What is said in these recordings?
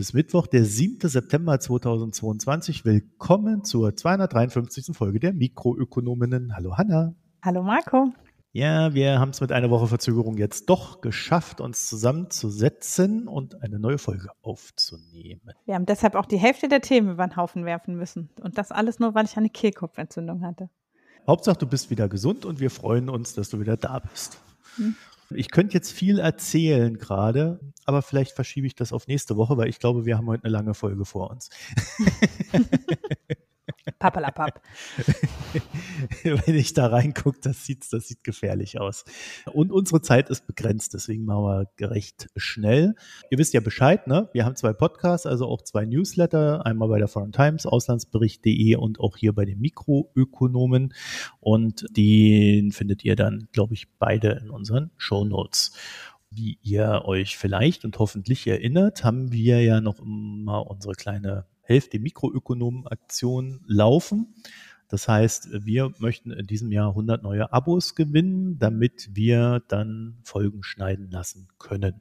Ist Mittwoch, der 7. September 2022. Willkommen zur 253. Folge der Mikroökonominnen. Hallo Hanna. Hallo Marco. Ja, wir haben es mit einer Woche Verzögerung jetzt doch geschafft, uns zusammenzusetzen und eine neue Folge aufzunehmen. Wir haben deshalb auch die Hälfte der Themen über den Haufen werfen müssen. Und das alles nur, weil ich eine Kehlkopfentzündung hatte. Hauptsache, du bist wieder gesund und wir freuen uns, dass du wieder da bist. Ich könnte jetzt viel erzählen gerade, aber vielleicht verschiebe ich das auf nächste Woche, weil ich glaube, wir haben heute eine lange Folge vor uns. Pappalapapp. Wenn ich da reingucke, das sieht, das sieht gefährlich aus. Und unsere Zeit ist begrenzt, deswegen machen wir recht schnell. Ihr wisst ja Bescheid, ne? Wir haben zwei Podcasts, also auch zwei Newsletter, einmal bei der Foreign Times, auslandsbericht.de und auch hier bei den Mikroökonomen. Und den findet ihr dann, glaube ich, beide in unseren Show Notes. Wie ihr euch vielleicht und hoffentlich erinnert, haben wir ja noch immer unsere kleine Hälfte Mikroökonomen-Aktion laufen. Das heißt, wir möchten in diesem Jahr 100 neue Abos gewinnen, damit wir dann Folgen schneiden lassen können.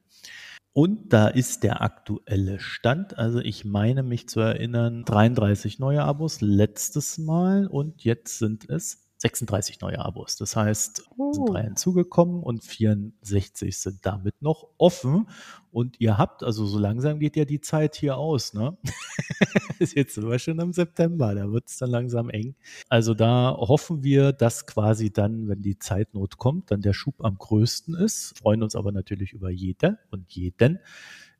Und da ist der aktuelle Stand. Also ich meine mich zu erinnern, 33 neue Abos letztes Mal und jetzt sind es 36 neue Abos. Das heißt, uh. sind drei hinzugekommen und 64 sind damit noch offen. Und ihr habt, also so langsam geht ja die Zeit hier aus, ne? Jetzt sind wir schon im September, da wird es dann langsam eng. Also da hoffen wir, dass quasi dann, wenn die Zeitnot kommt, dann der Schub am größten ist. Freuen uns aber natürlich über jede und jeden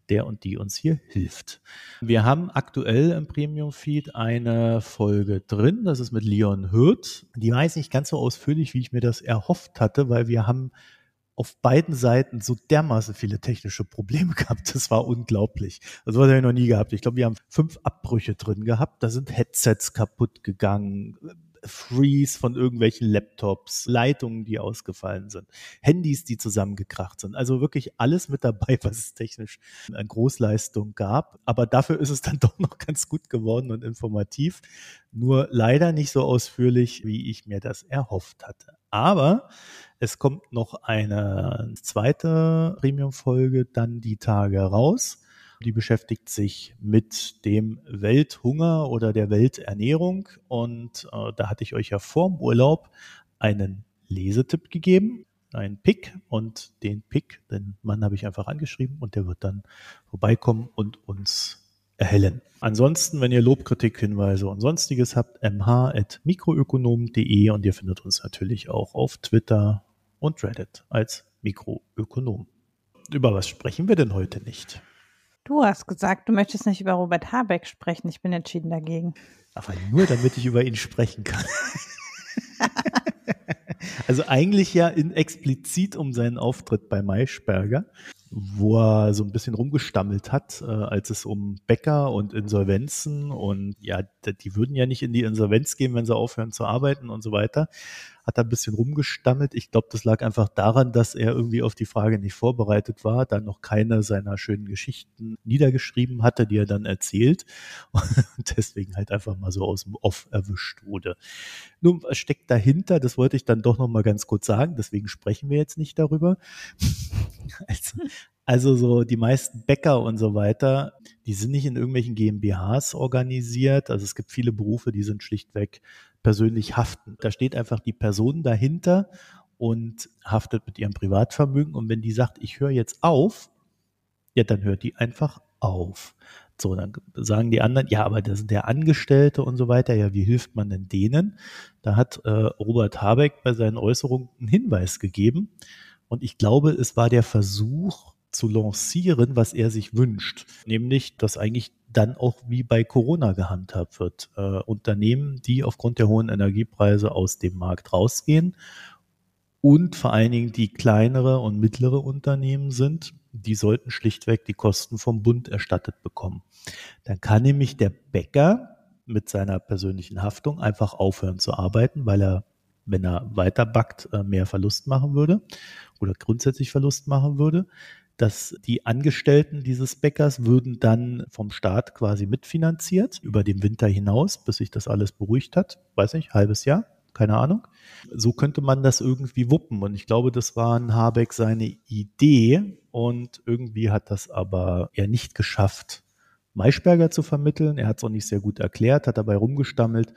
der und die uns hier hilft. Wir haben aktuell im Premium Feed eine Folge drin, das ist mit Leon Hürth. Die weiß nicht ganz so ausführlich, wie ich mir das erhofft hatte, weil wir haben auf beiden Seiten so dermaßen viele technische Probleme gehabt. Das war unglaublich. Was habe ich noch nie gehabt. Ich glaube, wir haben fünf Abbrüche drin gehabt. Da sind Headsets kaputt gegangen Freeze von irgendwelchen Laptops, Leitungen, die ausgefallen sind, Handys, die zusammengekracht sind. Also wirklich alles mit dabei, was es technisch an Großleistung gab. Aber dafür ist es dann doch noch ganz gut geworden und informativ. Nur leider nicht so ausführlich, wie ich mir das erhofft hatte. Aber es kommt noch eine zweite Premium-Folge dann die Tage raus die beschäftigt sich mit dem Welthunger oder der Welternährung. Und äh, da hatte ich euch ja vorm Urlaub einen Lesetipp gegeben, einen Pick. Und den Pick, den Mann habe ich einfach angeschrieben und der wird dann vorbeikommen und uns erhellen. Ansonsten, wenn ihr Lobkritik, Hinweise und sonstiges habt, mh.mikroökonom.de und ihr findet uns natürlich auch auf Twitter und Reddit als Mikroökonom. Über was sprechen wir denn heute nicht? Du hast gesagt, du möchtest nicht über Robert Habeck sprechen. Ich bin entschieden dagegen. Aber nur, damit ich über ihn sprechen kann. also eigentlich ja in explizit um seinen Auftritt bei Maischberger wo er so ein bisschen rumgestammelt hat, äh, als es um Bäcker und Insolvenzen und ja, die würden ja nicht in die Insolvenz gehen, wenn sie aufhören zu arbeiten und so weiter. Hat er ein bisschen rumgestammelt. Ich glaube, das lag einfach daran, dass er irgendwie auf die Frage nicht vorbereitet war, dann noch keine seiner schönen Geschichten niedergeschrieben hatte, die er dann erzählt und deswegen halt einfach mal so aus dem Off erwischt wurde. Nun, was steckt dahinter? Das wollte ich dann doch noch mal ganz kurz sagen, deswegen sprechen wir jetzt nicht darüber. also, also so die meisten Bäcker und so weiter, die sind nicht in irgendwelchen GmbHs organisiert. Also es gibt viele Berufe, die sind schlichtweg persönlich haften. Da steht einfach die Person dahinter und haftet mit ihrem Privatvermögen. Und wenn die sagt, ich höre jetzt auf, ja, dann hört die einfach auf. So, dann sagen die anderen, ja, aber das sind ja Angestellte und so weiter. Ja, wie hilft man denn denen? Da hat äh, Robert Habeck bei seinen Äußerungen einen Hinweis gegeben. Und ich glaube, es war der Versuch zu lancieren, was er sich wünscht. Nämlich, dass eigentlich dann auch wie bei Corona gehandhabt wird. Äh, Unternehmen, die aufgrund der hohen Energiepreise aus dem Markt rausgehen und vor allen Dingen die kleinere und mittlere Unternehmen sind, die sollten schlichtweg die Kosten vom Bund erstattet bekommen. Dann kann nämlich der Bäcker mit seiner persönlichen Haftung einfach aufhören zu arbeiten, weil er wenn er weiter backt, äh, mehr Verlust machen würde oder grundsätzlich Verlust machen würde. Dass die Angestellten dieses Bäckers würden dann vom Staat quasi mitfinanziert über den Winter hinaus, bis sich das alles beruhigt hat. Weiß nicht, halbes Jahr, keine Ahnung. So könnte man das irgendwie wuppen. Und ich glaube, das war ein Habeck seine Idee. Und irgendwie hat das aber er nicht geschafft, Maischberger zu vermitteln. Er hat es auch nicht sehr gut erklärt, hat dabei rumgestammelt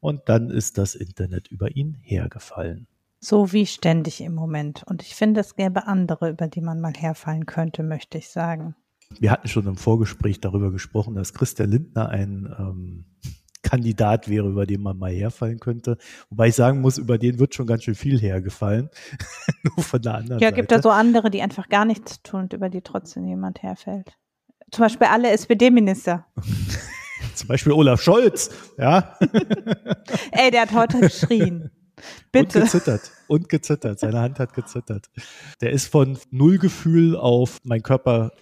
und dann ist das Internet über ihn hergefallen. So wie ständig im Moment. Und ich finde, es gäbe andere, über die man mal herfallen könnte, möchte ich sagen. Wir hatten schon im Vorgespräch darüber gesprochen, dass Christian Lindner ein ähm, Kandidat wäre, über den man mal herfallen könnte. Wobei ich sagen muss, über den wird schon ganz schön viel hergefallen. Nur von der anderen ja, Seite. gibt da so andere, die einfach gar nichts tun und über die trotzdem jemand herfällt. Zum Beispiel alle SPD-Minister. Zum Beispiel Olaf Scholz, ja. Ey, der hat heute geschrien. Bitte. Und gezittert. Und gezittert. Seine Hand hat gezittert. Der ist von Nullgefühl auf mein Körper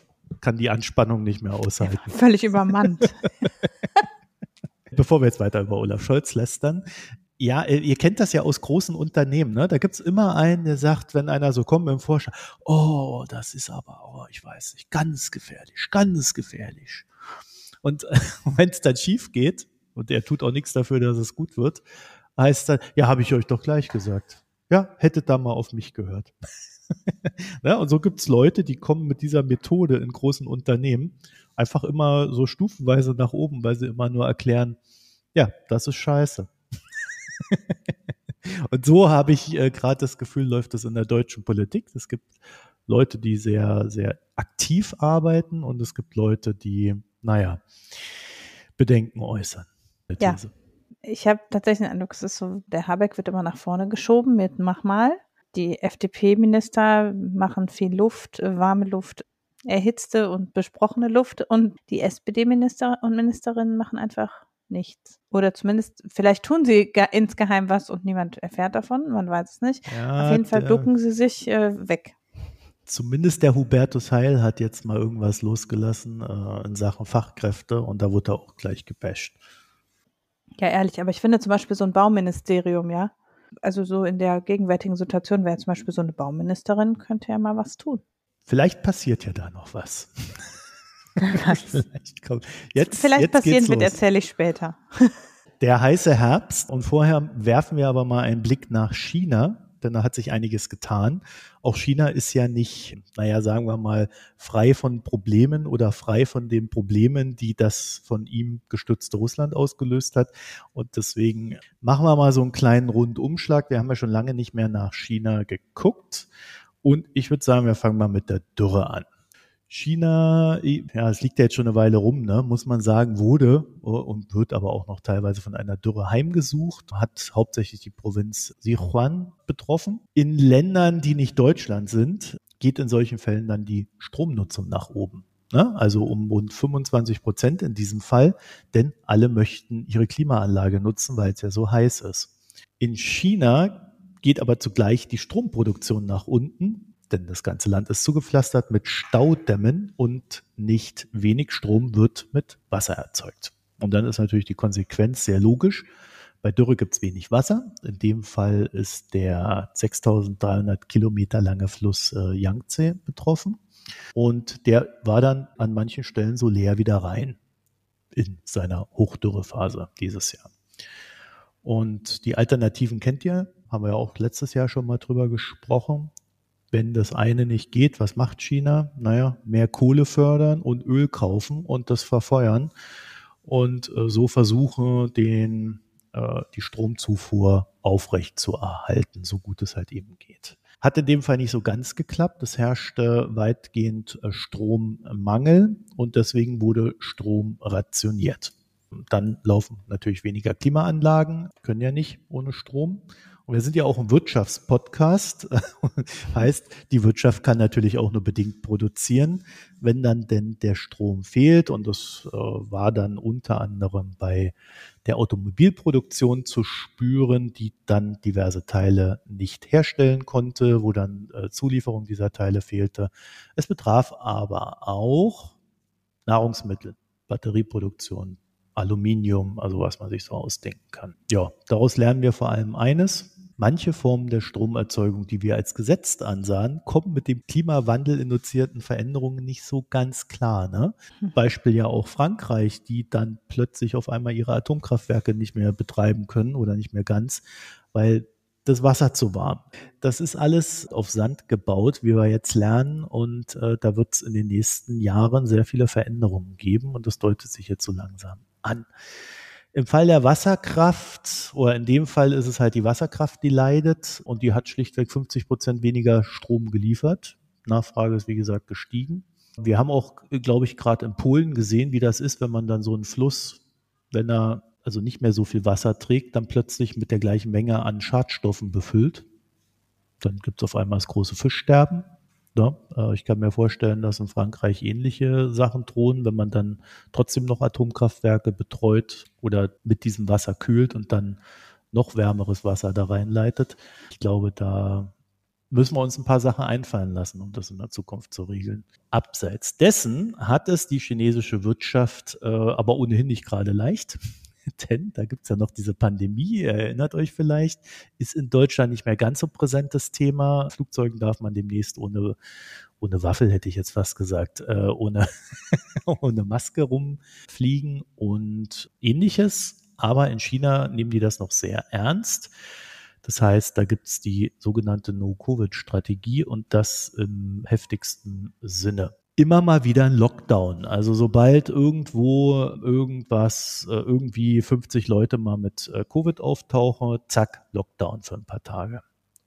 kann die Anspannung nicht mehr aushalten. Völlig übermannt. Bevor wir jetzt weiter über Olaf Scholz lästern, ja, äh, ihr kennt das ja aus großen Unternehmen, ne? Da gibt's immer einen, der sagt, wenn einer so kommt im Vorstand, oh, das ist aber, oh, ich weiß nicht, ganz gefährlich, ganz gefährlich. Und wenn es dann schief geht, und er tut auch nichts dafür, dass es gut wird, heißt dann, ja, habe ich euch doch gleich gesagt. Ja, hättet da mal auf mich gehört. ja, und so gibt's Leute, die kommen mit dieser Methode in großen Unternehmen einfach immer so stufenweise nach oben, weil sie immer nur erklären, ja, das ist scheiße. und so habe ich äh, gerade das Gefühl, läuft es in der deutschen Politik. Es gibt Leute, die sehr, sehr aktiv arbeiten und es gibt Leute, die, naja, Bedenken äußern. Ja. Ich habe tatsächlich den Eindruck, es ist so, der Habeck wird immer nach vorne geschoben mit Mach mal. Die FDP-Minister machen viel Luft, warme Luft, erhitzte und besprochene Luft und die SPD-Minister und Ministerinnen machen einfach nichts. Oder zumindest, vielleicht tun sie insgeheim was und niemand erfährt davon, man weiß es nicht. Ja, Auf jeden Fall ducken sie sich äh, weg. Zumindest der Hubertus Heil hat jetzt mal irgendwas losgelassen äh, in Sachen Fachkräfte und da wurde er auch gleich gebasht. Ja, ehrlich, aber ich finde zum Beispiel so ein Bauministerium, ja. Also so in der gegenwärtigen Situation wäre zum Beispiel so eine Bauministerin, könnte ja mal was tun. Vielleicht passiert ja da noch was. Vielleicht, kommt. Jetzt, Vielleicht jetzt passieren wird, erzähle ich später. Der heiße Herbst und vorher werfen wir aber mal einen Blick nach China, denn da hat sich einiges getan. Auch China ist ja nicht, naja, sagen wir mal, frei von Problemen oder frei von den Problemen, die das von ihm gestützte Russland ausgelöst hat. Und deswegen machen wir mal so einen kleinen Rundumschlag. Wir haben ja schon lange nicht mehr nach China geguckt. Und ich würde sagen, wir fangen mal mit der Dürre an. China, ja, es liegt ja jetzt schon eine Weile rum, ne, muss man sagen, wurde oh, und wird aber auch noch teilweise von einer Dürre heimgesucht, hat hauptsächlich die Provinz Sichuan betroffen. In Ländern, die nicht Deutschland sind, geht in solchen Fällen dann die Stromnutzung nach oben. Ne? Also um rund 25 Prozent in diesem Fall, denn alle möchten ihre Klimaanlage nutzen, weil es ja so heiß ist. In China geht aber zugleich die Stromproduktion nach unten, denn das ganze Land ist zugepflastert mit Staudämmen und nicht wenig Strom wird mit Wasser erzeugt. Und dann ist natürlich die Konsequenz sehr logisch. Bei Dürre gibt es wenig Wasser. In dem Fall ist der 6300 Kilometer lange Fluss äh, Yangtze betroffen. Und der war dann an manchen Stellen so leer wieder rein in seiner Hochdürrephase dieses Jahr. Und die Alternativen kennt ihr, haben wir ja auch letztes Jahr schon mal drüber gesprochen. Wenn das eine nicht geht, was macht China? Naja, mehr Kohle fördern und Öl kaufen und das verfeuern und äh, so versuchen, den, äh, die Stromzufuhr aufrecht zu erhalten, so gut es halt eben geht. Hat in dem Fall nicht so ganz geklappt. Es herrschte weitgehend äh, Strommangel und deswegen wurde Strom rationiert. Dann laufen natürlich weniger Klimaanlagen, können ja nicht ohne Strom. Und wir sind ja auch ein Wirtschaftspodcast. heißt, die Wirtschaft kann natürlich auch nur bedingt produzieren, wenn dann denn der Strom fehlt. Und das äh, war dann unter anderem bei der Automobilproduktion zu spüren, die dann diverse Teile nicht herstellen konnte, wo dann äh, Zulieferung dieser Teile fehlte. Es betraf aber auch Nahrungsmittel, Batterieproduktion, Aluminium, also was man sich so ausdenken kann. Ja, daraus lernen wir vor allem eines. Manche Formen der Stromerzeugung, die wir als gesetzt ansahen, kommen mit dem Klimawandel induzierten Veränderungen nicht so ganz klar. Ne? Hm. Beispiel ja auch Frankreich, die dann plötzlich auf einmal ihre Atomkraftwerke nicht mehr betreiben können oder nicht mehr ganz, weil das Wasser zu warm. Das ist alles auf Sand gebaut, wie wir jetzt lernen. Und äh, da wird es in den nächsten Jahren sehr viele Veränderungen geben. Und das deutet sich jetzt so langsam an. Im Fall der Wasserkraft, oder in dem Fall ist es halt die Wasserkraft, die leidet und die hat schlichtweg 50 Prozent weniger Strom geliefert. Nachfrage ist, wie gesagt, gestiegen. Wir haben auch, glaube ich, gerade in Polen gesehen, wie das ist, wenn man dann so einen Fluss, wenn er also nicht mehr so viel Wasser trägt, dann plötzlich mit der gleichen Menge an Schadstoffen befüllt. Dann gibt es auf einmal das große Fischsterben. Ja, äh, ich kann mir vorstellen, dass in Frankreich ähnliche Sachen drohen, wenn man dann trotzdem noch Atomkraftwerke betreut oder mit diesem Wasser kühlt und dann noch wärmeres Wasser da reinleitet. Ich glaube, da müssen wir uns ein paar Sachen einfallen lassen, um das in der Zukunft zu regeln. Abseits dessen hat es die chinesische Wirtschaft äh, aber ohnehin nicht gerade leicht. Denn da gibt es ja noch diese Pandemie, erinnert euch vielleicht, ist in Deutschland nicht mehr ganz so präsentes Thema. Flugzeugen darf man demnächst ohne, ohne Waffel, hätte ich jetzt fast gesagt, äh, ohne, ohne Maske rumfliegen und ähnliches. Aber in China nehmen die das noch sehr ernst. Das heißt, da gibt es die sogenannte No-Covid-Strategie und das im heftigsten Sinne immer mal wieder ein Lockdown. Also sobald irgendwo irgendwas, äh, irgendwie 50 Leute mal mit äh, Covid auftauchen, zack, Lockdown für ein paar Tage.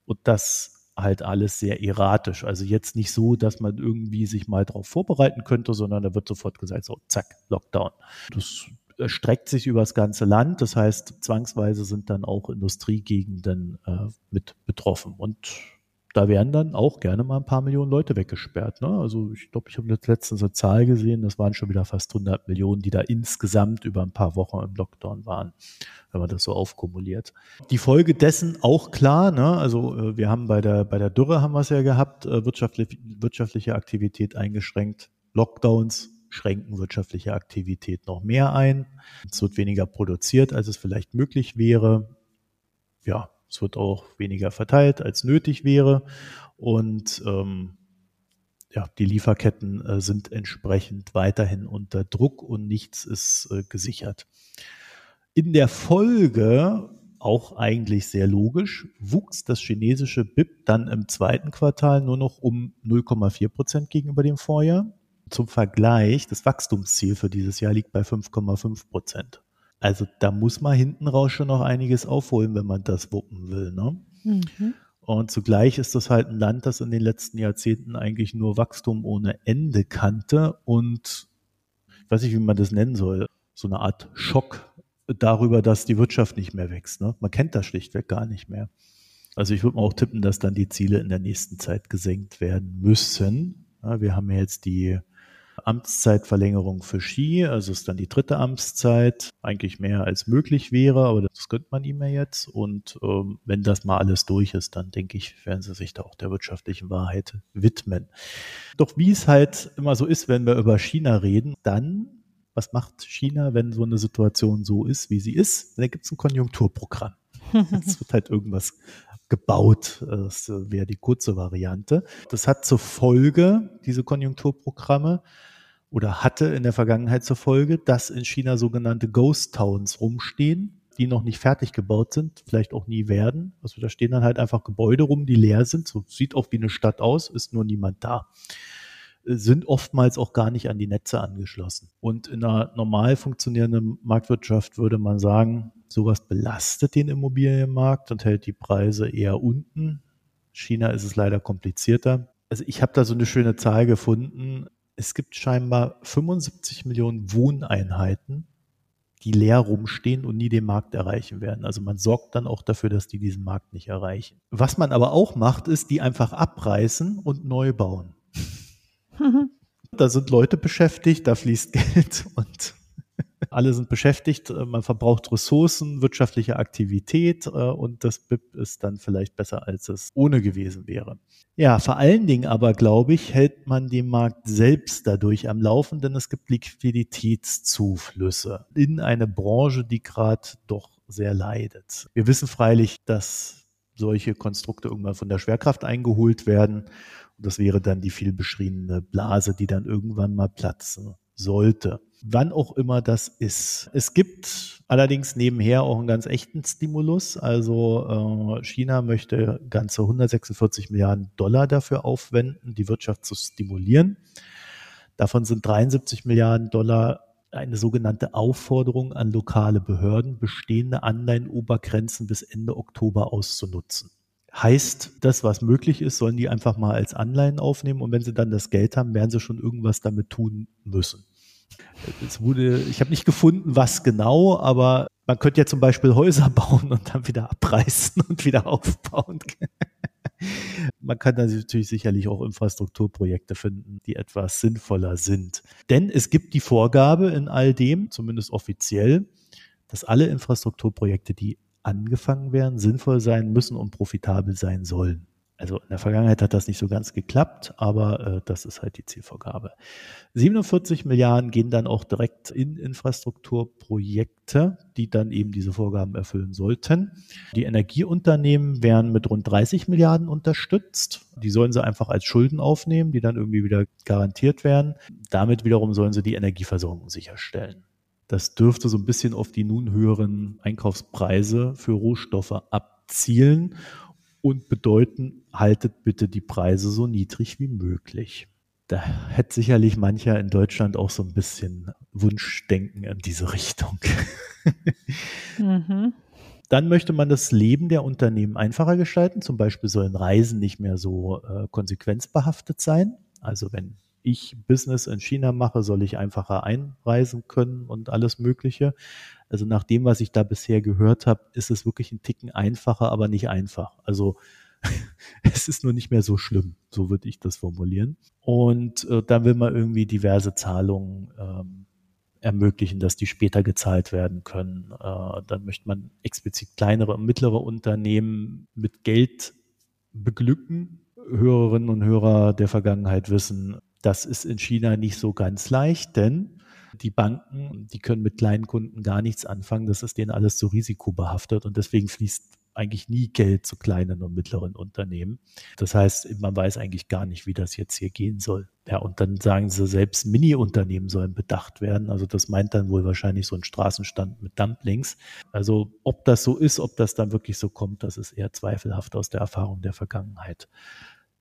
Und das halt alles sehr erratisch. Also jetzt nicht so, dass man irgendwie sich mal darauf vorbereiten könnte, sondern da wird sofort gesagt, so, zack, Lockdown. Das streckt sich über das ganze Land. Das heißt, zwangsweise sind dann auch Industriegegenden äh, mit betroffen. Und da werden dann auch gerne mal ein paar Millionen Leute weggesperrt. Ne? Also ich glaube, ich habe letztens eine Zahl gesehen, das waren schon wieder fast 100 Millionen, die da insgesamt über ein paar Wochen im Lockdown waren, wenn man das so aufkumuliert. Die Folge dessen auch klar, ne? also äh, wir haben bei der, bei der Dürre haben wir es ja gehabt, äh, wirtschaftlich, wirtschaftliche Aktivität eingeschränkt, Lockdowns schränken wirtschaftliche Aktivität noch mehr ein. Es wird weniger produziert, als es vielleicht möglich wäre. Ja, es wird auch weniger verteilt, als nötig wäre. Und ähm, ja, die Lieferketten äh, sind entsprechend weiterhin unter Druck und nichts ist äh, gesichert. In der Folge, auch eigentlich sehr logisch, wuchs das chinesische BIP dann im zweiten Quartal nur noch um 0,4 Prozent gegenüber dem Vorjahr. Zum Vergleich, das Wachstumsziel für dieses Jahr liegt bei 5,5 Prozent. Also da muss man hinten raus schon noch einiges aufholen, wenn man das wuppen will. Ne? Mhm. Und zugleich ist das halt ein Land, das in den letzten Jahrzehnten eigentlich nur Wachstum ohne Ende kannte und ich weiß nicht, wie man das nennen soll, so eine Art Schock darüber, dass die Wirtschaft nicht mehr wächst. Ne? Man kennt das schlichtweg gar nicht mehr. Also ich würde mal auch tippen, dass dann die Ziele in der nächsten Zeit gesenkt werden müssen. Ja, wir haben ja jetzt die Amtszeitverlängerung für Ski, also ist dann die dritte Amtszeit, eigentlich mehr als möglich wäre, aber das gönnt man ihm ja jetzt. Und ähm, wenn das mal alles durch ist, dann denke ich, werden sie sich da auch der wirtschaftlichen Wahrheit widmen. Doch wie es halt immer so ist, wenn wir über China reden, dann was macht China, wenn so eine Situation so ist, wie sie ist? Da gibt es ein Konjunkturprogramm. Es wird halt irgendwas gebaut. Das wäre die kurze Variante. Das hat zur Folge, diese Konjunkturprogramme, oder hatte in der Vergangenheit zur Folge, dass in China sogenannte Ghost Towns rumstehen, die noch nicht fertig gebaut sind, vielleicht auch nie werden. Also da stehen dann halt einfach Gebäude rum, die leer sind. So sieht auch wie eine Stadt aus, ist nur niemand da sind oftmals auch gar nicht an die Netze angeschlossen. Und in einer normal funktionierenden Marktwirtschaft würde man sagen, sowas belastet den Immobilienmarkt und hält die Preise eher unten. China ist es leider komplizierter. Also ich habe da so eine schöne Zahl gefunden. Es gibt scheinbar 75 Millionen Wohneinheiten, die leer rumstehen und nie den Markt erreichen werden. Also man sorgt dann auch dafür, dass die diesen Markt nicht erreichen. Was man aber auch macht, ist, die einfach abreißen und neu bauen. Da sind Leute beschäftigt, da fließt Geld und alle sind beschäftigt, man verbraucht Ressourcen, wirtschaftliche Aktivität äh, und das BIP ist dann vielleicht besser, als es ohne gewesen wäre. Ja, vor allen Dingen aber, glaube ich, hält man den Markt selbst dadurch am Laufen, denn es gibt Liquiditätszuflüsse in eine Branche, die gerade doch sehr leidet. Wir wissen freilich, dass solche Konstrukte irgendwann von der Schwerkraft eingeholt werden und das wäre dann die viel beschriebene Blase, die dann irgendwann mal platzt. Sollte. Wann auch immer das ist. Es gibt allerdings nebenher auch einen ganz echten Stimulus. Also äh, China möchte ganze 146 Milliarden Dollar dafür aufwenden, die Wirtschaft zu stimulieren. Davon sind 73 Milliarden Dollar eine sogenannte Aufforderung an lokale Behörden, bestehende Anleihen-Obergrenzen bis Ende Oktober auszunutzen. Heißt, das, was möglich ist, sollen die einfach mal als Anleihen aufnehmen und wenn sie dann das Geld haben, werden sie schon irgendwas damit tun müssen. Es wurde, ich habe nicht gefunden, was genau, aber man könnte ja zum Beispiel Häuser bauen und dann wieder abreißen und wieder aufbauen. Man kann da natürlich sicherlich auch Infrastrukturprojekte finden, die etwas sinnvoller sind. Denn es gibt die Vorgabe in all dem, zumindest offiziell, dass alle Infrastrukturprojekte, die angefangen werden, sinnvoll sein müssen und profitabel sein sollen. Also in der Vergangenheit hat das nicht so ganz geklappt, aber äh, das ist halt die Zielvorgabe. 47 Milliarden gehen dann auch direkt in Infrastrukturprojekte, die dann eben diese Vorgaben erfüllen sollten. Die Energieunternehmen werden mit rund 30 Milliarden unterstützt. Die sollen sie einfach als Schulden aufnehmen, die dann irgendwie wieder garantiert werden. Damit wiederum sollen sie die Energieversorgung sicherstellen. Das dürfte so ein bisschen auf die nun höheren Einkaufspreise für Rohstoffe abzielen und bedeuten, haltet bitte die Preise so niedrig wie möglich. Da hätte sicherlich mancher in Deutschland auch so ein bisschen Wunschdenken in diese Richtung. mhm. Dann möchte man das Leben der Unternehmen einfacher gestalten. Zum Beispiel sollen Reisen nicht mehr so äh, konsequenzbehaftet sein. Also wenn ich Business in China mache, soll ich einfacher einreisen können und alles Mögliche. Also nach dem, was ich da bisher gehört habe, ist es wirklich ein Ticken einfacher, aber nicht einfach. Also es ist nur nicht mehr so schlimm, so würde ich das formulieren. Und äh, dann will man irgendwie diverse Zahlungen ähm, ermöglichen, dass die später gezahlt werden können. Äh, dann möchte man explizit kleinere und mittlere Unternehmen mit Geld beglücken. Hörerinnen und Hörer der Vergangenheit wissen, das ist in China nicht so ganz leicht, denn die Banken, die können mit kleinen Kunden gar nichts anfangen. Das ist denen alles zu risikobehaftet und deswegen fließt eigentlich nie Geld zu kleinen und mittleren Unternehmen. Das heißt, man weiß eigentlich gar nicht, wie das jetzt hier gehen soll. Ja, und dann sagen sie, selbst Mini-Unternehmen sollen bedacht werden. Also das meint dann wohl wahrscheinlich so ein Straßenstand mit Dumplings. Also ob das so ist, ob das dann wirklich so kommt, das ist eher zweifelhaft aus der Erfahrung der Vergangenheit.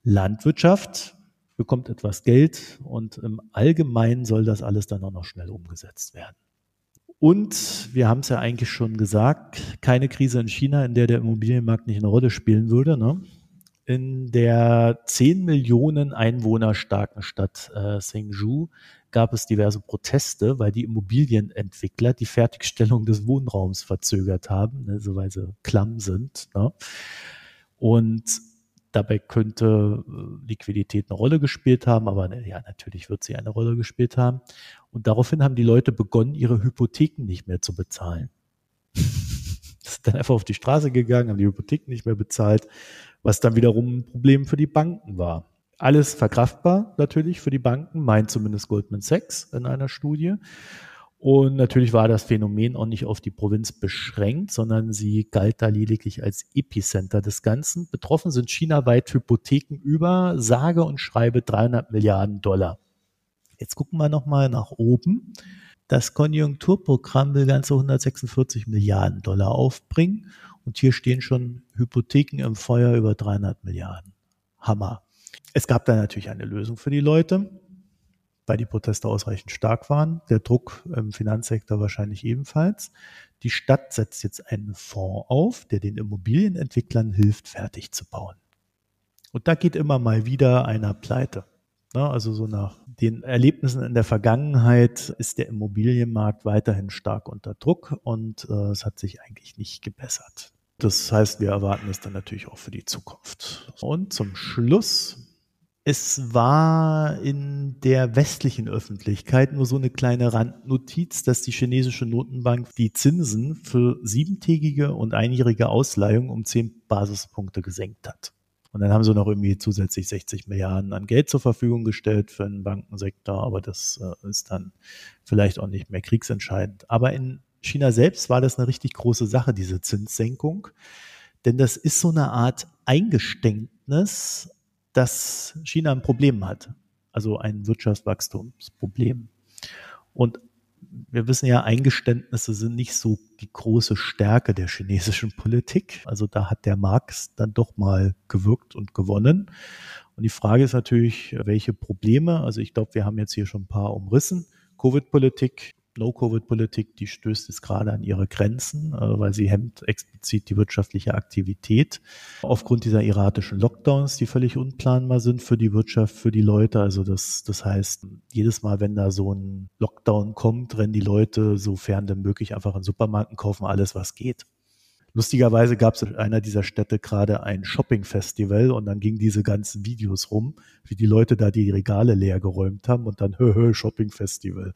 Landwirtschaft bekommt etwas Geld und im Allgemeinen soll das alles dann auch noch schnell umgesetzt werden. Und wir haben es ja eigentlich schon gesagt, keine Krise in China, in der der Immobilienmarkt nicht eine Rolle spielen würde. Ne? In der 10 Millionen Einwohner starken Stadt äh, Hsinchu gab es diverse Proteste, weil die Immobilienentwickler die Fertigstellung des Wohnraums verzögert haben, ne, so weil sie klamm sind. Ne? Und Dabei könnte äh, Liquidität eine Rolle gespielt haben, aber ne, ja, natürlich wird sie eine Rolle gespielt haben. Und daraufhin haben die Leute begonnen, ihre Hypotheken nicht mehr zu bezahlen. sind dann einfach auf die Straße gegangen, haben die Hypotheken nicht mehr bezahlt, was dann wiederum ein Problem für die Banken war. Alles verkraftbar natürlich für die Banken, meint zumindest Goldman Sachs in einer Studie. Und natürlich war das Phänomen auch nicht auf die Provinz beschränkt, sondern sie galt da lediglich als Epicenter des Ganzen. Betroffen sind chinaweit Hypotheken über sage und schreibe 300 Milliarden Dollar. Jetzt gucken wir nochmal nach oben. Das Konjunkturprogramm will ganze 146 Milliarden Dollar aufbringen. Und hier stehen schon Hypotheken im Feuer über 300 Milliarden. Hammer. Es gab da natürlich eine Lösung für die Leute weil die Proteste ausreichend stark waren. Der Druck im Finanzsektor wahrscheinlich ebenfalls. Die Stadt setzt jetzt einen Fonds auf, der den Immobilienentwicklern hilft, fertig zu bauen. Und da geht immer mal wieder einer pleite. Ne, also so nach den Erlebnissen in der Vergangenheit ist der Immobilienmarkt weiterhin stark unter Druck und äh, es hat sich eigentlich nicht gebessert. Das heißt, wir erwarten es dann natürlich auch für die Zukunft. Und zum Schluss es war in der westlichen Öffentlichkeit nur so eine kleine Randnotiz, dass die chinesische Notenbank die Zinsen für siebentägige und einjährige Ausleihung um zehn Basispunkte gesenkt hat. Und dann haben sie noch irgendwie zusätzlich 60 Milliarden an Geld zur Verfügung gestellt für den Bankensektor, aber das äh, ist dann vielleicht auch nicht mehr kriegsentscheidend. Aber in China selbst war das eine richtig große Sache, diese Zinssenkung. Denn das ist so eine Art Eingeständnis dass China ein Problem hat, also ein Wirtschaftswachstumsproblem. Und wir wissen ja, Eingeständnisse sind nicht so die große Stärke der chinesischen Politik. Also da hat der Marx dann doch mal gewirkt und gewonnen. Und die Frage ist natürlich, welche Probleme, also ich glaube, wir haben jetzt hier schon ein paar umrissen. Covid-Politik, No-Covid-Politik, die stößt jetzt gerade an ihre Grenzen, äh, weil sie hemmt explizit die wirtschaftliche Aktivität. Aufgrund dieser erratischen Lockdowns, die völlig unplanbar sind für die Wirtschaft, für die Leute. Also das, das heißt, jedes Mal, wenn da so ein Lockdown kommt, rennen die Leute, sofern denn möglich, einfach in Supermarkten, kaufen alles, was geht. Lustigerweise gab es in einer dieser Städte gerade ein Shopping-Festival und dann gingen diese ganzen Videos rum, wie die Leute da die Regale leer geräumt haben und dann, hö, Shopping-Festival.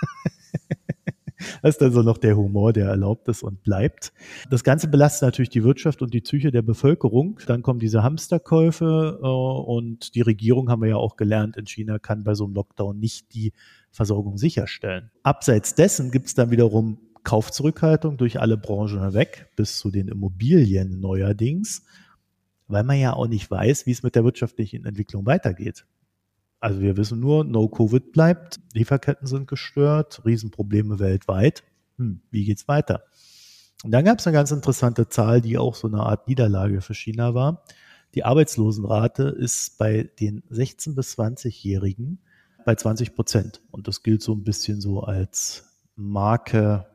Das ist also noch der Humor, der erlaubt ist und bleibt. Das Ganze belastet natürlich die Wirtschaft und die Psyche der Bevölkerung. Dann kommen diese Hamsterkäufe äh, und die Regierung, haben wir ja auch gelernt, in China kann bei so einem Lockdown nicht die Versorgung sicherstellen. Abseits dessen gibt es dann wiederum Kaufzurückhaltung durch alle Branchen hinweg, bis zu den Immobilien neuerdings, weil man ja auch nicht weiß, wie es mit der wirtschaftlichen Entwicklung weitergeht. Also wir wissen nur, No-Covid bleibt, Lieferketten sind gestört, Riesenprobleme weltweit. Hm, wie geht's weiter? Und dann gab es eine ganz interessante Zahl, die auch so eine Art Niederlage für China war. Die Arbeitslosenrate ist bei den 16- bis 20-Jährigen bei 20 Prozent. Und das gilt so ein bisschen so als Marke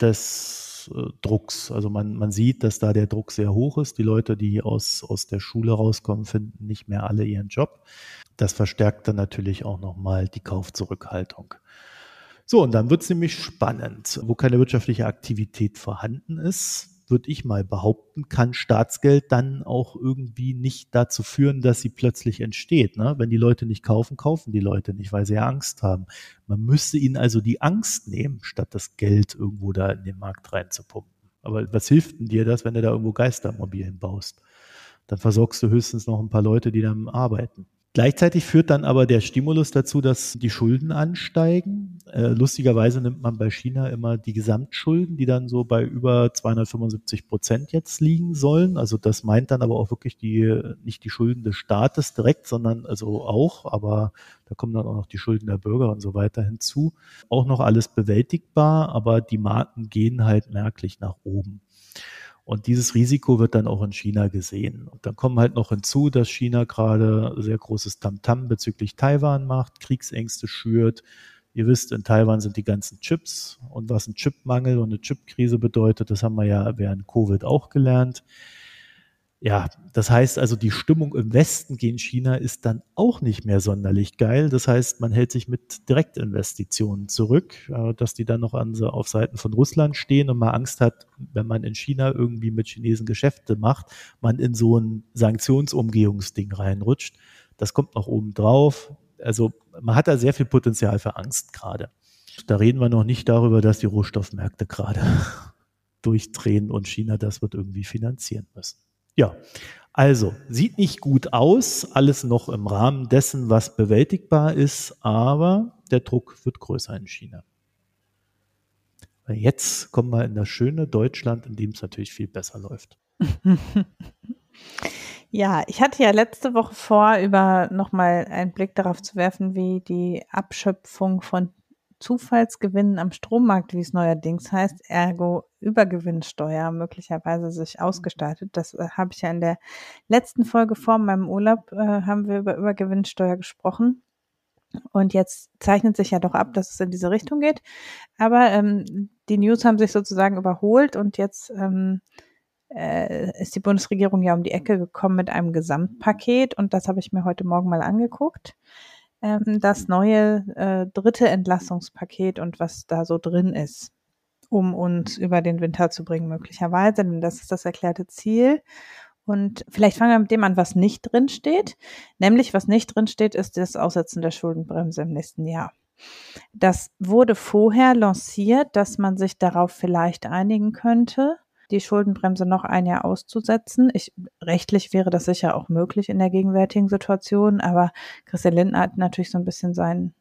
des äh, Drucks. Also man, man sieht, dass da der Druck sehr hoch ist. Die Leute, die aus, aus der Schule rauskommen, finden nicht mehr alle ihren Job. Das verstärkt dann natürlich auch nochmal die Kaufzurückhaltung. So, und dann wird es nämlich spannend. Wo keine wirtschaftliche Aktivität vorhanden ist, würde ich mal behaupten, kann Staatsgeld dann auch irgendwie nicht dazu führen, dass sie plötzlich entsteht. Ne? Wenn die Leute nicht kaufen, kaufen die Leute nicht, weil sie ja Angst haben. Man müsste ihnen also die Angst nehmen, statt das Geld irgendwo da in den Markt reinzupumpen. Aber was hilft denn dir das, wenn du da irgendwo Geistermobilen baust? Dann versorgst du höchstens noch ein paar Leute, die dann arbeiten. Gleichzeitig führt dann aber der Stimulus dazu, dass die Schulden ansteigen. Äh, lustigerweise nimmt man bei China immer die Gesamtschulden, die dann so bei über 275 Prozent jetzt liegen sollen. Also das meint dann aber auch wirklich die, nicht die Schulden des Staates direkt, sondern also auch, aber da kommen dann auch noch die Schulden der Bürger und so weiter hinzu. Auch noch alles bewältigbar, aber die Marken gehen halt merklich nach oben. Und dieses Risiko wird dann auch in China gesehen. Und dann kommen halt noch hinzu, dass China gerade sehr großes Tamtam bezüglich Taiwan macht, Kriegsängste schürt. Ihr wisst, in Taiwan sind die ganzen Chips und was ein Chipmangel und eine Chipkrise bedeutet, das haben wir ja während Covid auch gelernt ja, das heißt also, die Stimmung im Westen gegen China ist dann auch nicht mehr sonderlich geil. Das heißt, man hält sich mit Direktinvestitionen zurück, äh, dass die dann noch an, auf Seiten von Russland stehen und man Angst hat, wenn man in China irgendwie mit Chinesen Geschäfte macht, man in so ein Sanktionsumgehungsding reinrutscht. Das kommt noch oben drauf. Also man hat da sehr viel Potenzial für Angst gerade. Da reden wir noch nicht darüber, dass die Rohstoffmärkte gerade durchdrehen und China das wird irgendwie finanzieren müssen. Ja, also sieht nicht gut aus, alles noch im Rahmen dessen, was bewältigbar ist, aber der Druck wird größer in China. Jetzt kommen wir in das schöne Deutschland, in dem es natürlich viel besser läuft. Ja, ich hatte ja letzte Woche vor, über nochmal einen Blick darauf zu werfen, wie die Abschöpfung von Zufallsgewinnen am Strommarkt, wie es neuerdings heißt, ergo Übergewinnsteuer möglicherweise sich ausgestaltet. Das äh, habe ich ja in der letzten Folge vor meinem Urlaub, äh, haben wir über Übergewinnsteuer gesprochen. Und jetzt zeichnet sich ja doch ab, dass es in diese Richtung geht. Aber ähm, die News haben sich sozusagen überholt und jetzt ähm, äh, ist die Bundesregierung ja um die Ecke gekommen mit einem Gesamtpaket und das habe ich mir heute Morgen mal angeguckt ähm, das neue äh, dritte Entlassungspaket und was da so drin ist, um uns über den Winter zu bringen, möglicherweise. Denn das ist das erklärte Ziel. Und vielleicht fangen wir mit dem an, was nicht drin steht. Nämlich, was nicht drin steht, ist das Aussetzen der Schuldenbremse im nächsten Jahr. Das wurde vorher lanciert, dass man sich darauf vielleicht einigen könnte die Schuldenbremse noch ein Jahr auszusetzen. Ich, rechtlich wäre das sicher auch möglich in der gegenwärtigen Situation, aber Christian Lindner hat natürlich so ein bisschen sein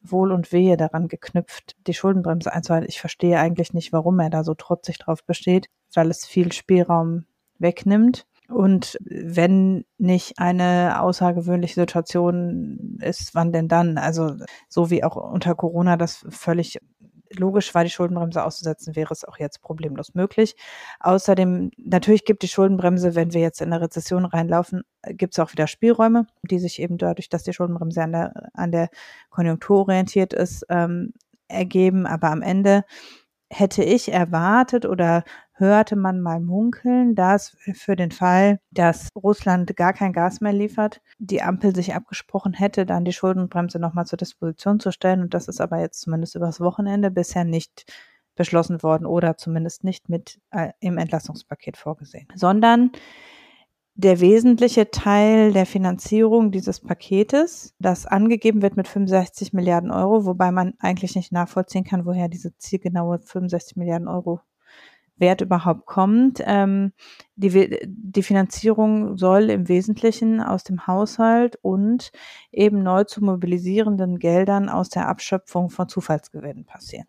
Wohl und Wehe daran geknüpft, die Schuldenbremse einzuhalten. Ich verstehe eigentlich nicht, warum er da so trotzig drauf besteht, weil es viel Spielraum wegnimmt. Und wenn nicht eine außergewöhnliche Situation ist, wann denn dann? Also so wie auch unter Corona das völlig logisch war, die Schuldenbremse auszusetzen, wäre es auch jetzt problemlos möglich. Außerdem, natürlich gibt die Schuldenbremse, wenn wir jetzt in eine Rezession reinlaufen, gibt es auch wieder Spielräume, die sich eben dadurch, dass die Schuldenbremse an der, an der Konjunktur orientiert ist, ähm, ergeben. Aber am Ende hätte ich erwartet oder hörte man mal munkeln, dass für den Fall, dass Russland gar kein Gas mehr liefert, die Ampel sich abgesprochen hätte, dann die Schuldenbremse nochmal zur Disposition zu stellen. Und das ist aber jetzt zumindest übers Wochenende bisher nicht beschlossen worden oder zumindest nicht mit äh, im Entlastungspaket vorgesehen, sondern der wesentliche Teil der Finanzierung dieses Paketes, das angegeben wird mit 65 Milliarden Euro, wobei man eigentlich nicht nachvollziehen kann, woher diese zielgenaue 65 Milliarden Euro Wert überhaupt kommt. Ähm, die, die Finanzierung soll im Wesentlichen aus dem Haushalt und eben neu zu mobilisierenden Geldern aus der Abschöpfung von Zufallsgewinnen passieren.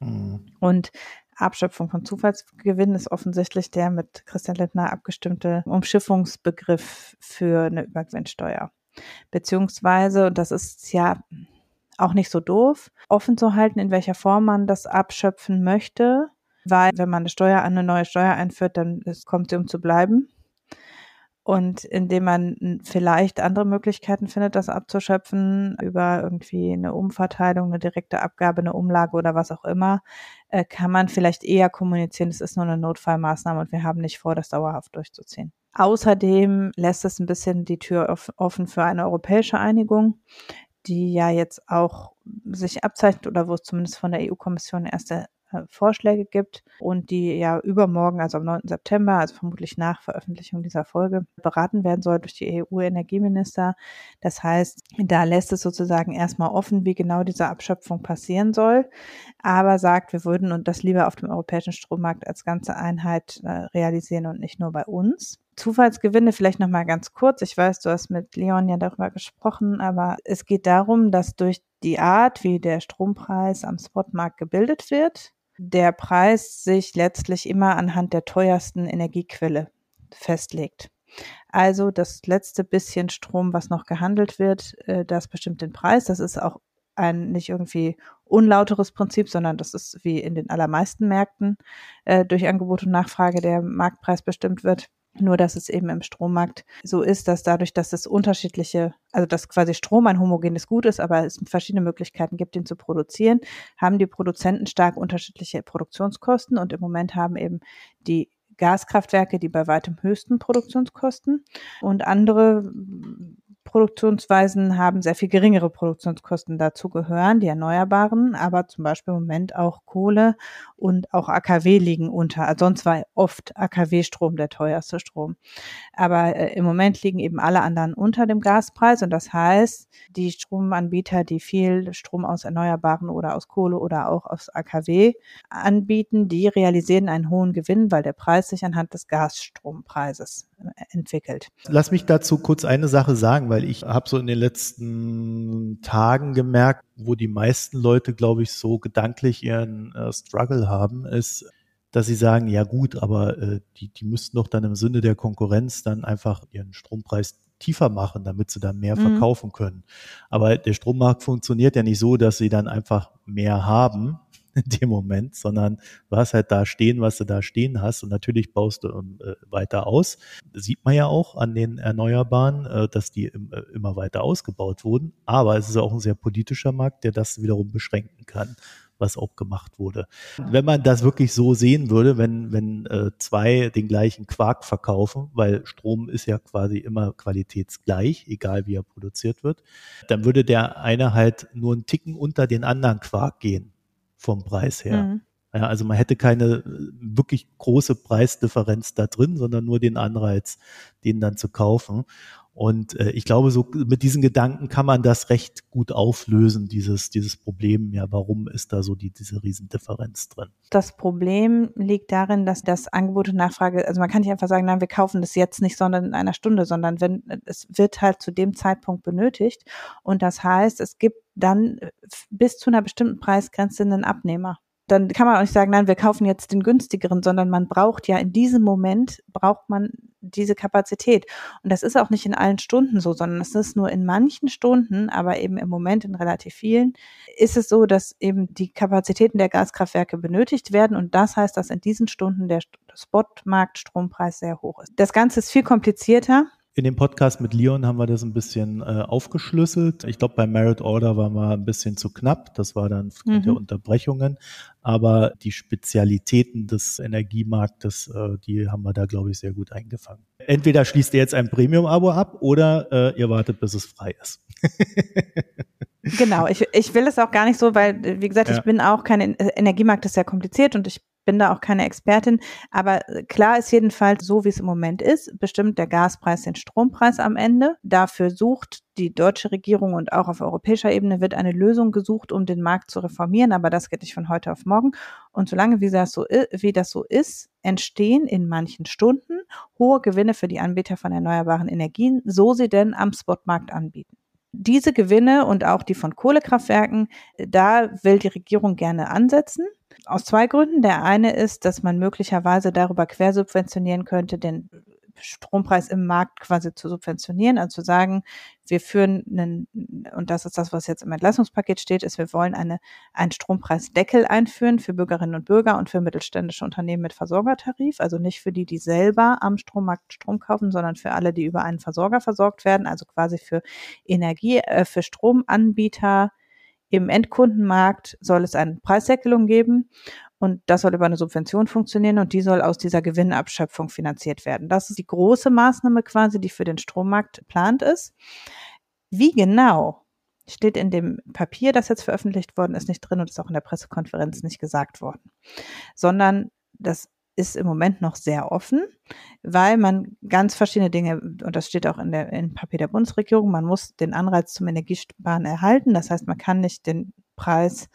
Mhm. Und Abschöpfung von Zufallsgewinn ist offensichtlich der mit Christian Lindner abgestimmte Umschiffungsbegriff für eine Übergewinnsteuer. Beziehungsweise, und das ist ja auch nicht so doof, offen zu halten, in welcher Form man das abschöpfen möchte, weil wenn man eine Steuer eine neue Steuer einführt, dann kommt sie um zu bleiben und indem man vielleicht andere Möglichkeiten findet, das abzuschöpfen, über irgendwie eine Umverteilung, eine direkte Abgabe, eine Umlage oder was auch immer, äh, kann man vielleicht eher kommunizieren, es ist nur eine Notfallmaßnahme und wir haben nicht vor, das dauerhaft durchzuziehen. Außerdem lässt es ein bisschen die Tür offen für eine europäische Einigung, die ja jetzt auch sich abzeichnet oder wo es zumindest von der EU-Kommission erste Vorschläge gibt und die ja übermorgen, also am 9. September, also vermutlich nach Veröffentlichung dieser Folge, beraten werden soll durch die EU-Energieminister. Das heißt, da lässt es sozusagen erstmal offen, wie genau diese Abschöpfung passieren soll, aber sagt, wir würden und das lieber auf dem europäischen Strommarkt als ganze Einheit äh, realisieren und nicht nur bei uns. Zufallsgewinne vielleicht noch mal ganz kurz. Ich weiß, du hast mit Leon ja darüber gesprochen, aber es geht darum, dass durch die Art, wie der Strompreis am Spotmarkt gebildet wird, der Preis sich letztlich immer anhand der teuersten Energiequelle festlegt. Also das letzte bisschen Strom, was noch gehandelt wird, äh, das bestimmt den Preis. Das ist auch ein nicht irgendwie unlauteres Prinzip, sondern das ist wie in den allermeisten Märkten äh, durch Angebot und Nachfrage der Marktpreis bestimmt wird. Nur, dass es eben im Strommarkt so ist, dass dadurch, dass es unterschiedliche, also dass quasi Strom ein homogenes Gut ist, aber es verschiedene Möglichkeiten gibt, ihn zu produzieren, haben die Produzenten stark unterschiedliche Produktionskosten. Und im Moment haben eben die Gaskraftwerke die bei weitem höchsten Produktionskosten und andere Produktionsweisen haben sehr viel geringere Produktionskosten dazu gehören, die Erneuerbaren, aber zum Beispiel im Moment auch Kohle und auch AKW liegen unter. Also sonst war oft AKW-Strom der teuerste Strom. Aber äh, im Moment liegen eben alle anderen unter dem Gaspreis und das heißt, die Stromanbieter, die viel Strom aus Erneuerbaren oder aus Kohle oder auch aus AKW anbieten, die realisieren einen hohen Gewinn, weil der Preis sich anhand des Gastrompreises äh, entwickelt. Lass mich dazu kurz eine Sache sagen, weil weil ich habe so in den letzten Tagen gemerkt, wo die meisten Leute, glaube ich, so gedanklich ihren äh, Struggle haben, ist, dass sie sagen, ja gut, aber äh, die, die müssten doch dann im Sinne der Konkurrenz dann einfach ihren Strompreis tiefer machen, damit sie dann mehr mhm. verkaufen können. Aber der Strommarkt funktioniert ja nicht so, dass sie dann einfach mehr haben, in dem Moment, sondern du hast halt da stehen, was du da stehen hast und natürlich baust du äh, weiter aus. Das sieht man ja auch an den Erneuerbaren, äh, dass die im, äh, immer weiter ausgebaut wurden. Aber es ist auch ein sehr politischer Markt, der das wiederum beschränken kann was auch gemacht wurde. Wenn man das wirklich so sehen würde, wenn, wenn äh, zwei den gleichen Quark verkaufen, weil Strom ist ja quasi immer qualitätsgleich, egal wie er produziert wird, dann würde der eine halt nur einen Ticken unter den anderen Quark gehen vom Preis her. Mhm. Ja, also man hätte keine äh, wirklich große Preisdifferenz da drin, sondern nur den Anreiz, den dann zu kaufen. Und äh, ich glaube, so mit diesen Gedanken kann man das recht gut auflösen, dieses, dieses Problem. Ja, warum ist da so die, diese Riesendifferenz drin? Das Problem liegt darin, dass das Angebot und Nachfrage, also man kann nicht einfach sagen, nein, wir kaufen das jetzt nicht, sondern in einer Stunde, sondern wenn es wird halt zu dem Zeitpunkt benötigt. Und das heißt, es gibt dann bis zu einer bestimmten Preisgrenze einen Abnehmer. Dann kann man auch nicht sagen, nein, wir kaufen jetzt den günstigeren, sondern man braucht ja in diesem Moment, braucht man diese Kapazität. Und das ist auch nicht in allen Stunden so, sondern es ist nur in manchen Stunden, aber eben im Moment in relativ vielen, ist es so, dass eben die Kapazitäten der Gaskraftwerke benötigt werden. Und das heißt, dass in diesen Stunden der Spotmarktstrompreis sehr hoch ist. Das Ganze ist viel komplizierter. In dem Podcast mit Leon haben wir das ein bisschen äh, aufgeschlüsselt. Ich glaube, bei Merit Order war mal ein bisschen zu knapp. Das war dann mhm. der Unterbrechungen. Aber die Spezialitäten des Energiemarktes, äh, die haben wir da, glaube ich, sehr gut eingefangen. Entweder schließt ihr jetzt ein Premium-Abo ab oder äh, ihr wartet, bis es frei ist. genau, ich, ich will es auch gar nicht so, weil, wie gesagt, ja. ich bin auch kein Energiemarkt, ist sehr kompliziert und ich bin da auch keine Expertin, aber klar ist jedenfalls so, wie es im Moment ist, bestimmt der Gaspreis den Strompreis am Ende. Dafür sucht die deutsche Regierung und auch auf europäischer Ebene wird eine Lösung gesucht, um den Markt zu reformieren, aber das geht nicht von heute auf morgen. Und solange wie das so, wie das so ist, entstehen in manchen Stunden hohe Gewinne für die Anbieter von erneuerbaren Energien, so sie denn am Spotmarkt anbieten diese Gewinne und auch die von Kohlekraftwerken, da will die Regierung gerne ansetzen. Aus zwei Gründen. Der eine ist, dass man möglicherweise darüber quersubventionieren könnte, den Strompreis im Markt quasi zu subventionieren, also zu sagen, wir führen einen, und das ist das, was jetzt im Entlassungspaket steht, ist, wir wollen eine, einen Strompreisdeckel einführen für Bürgerinnen und Bürger und für mittelständische Unternehmen mit Versorgertarif, also nicht für die, die selber am Strommarkt Strom kaufen, sondern für alle, die über einen Versorger versorgt werden, also quasi für Energie, äh, für Stromanbieter, im Endkundenmarkt soll es eine Preisdeckelung geben und das soll über eine Subvention funktionieren und die soll aus dieser Gewinnabschöpfung finanziert werden. Das ist die große Maßnahme quasi, die für den Strommarkt geplant ist. Wie genau steht in dem Papier, das jetzt veröffentlicht worden ist, nicht drin und ist auch in der Pressekonferenz nicht gesagt worden, sondern das ist im Moment noch sehr offen, weil man ganz verschiedene Dinge, und das steht auch in der, im Papier der Bundesregierung, man muss den Anreiz zum Energiesparen erhalten. Das heißt, man kann nicht den Preis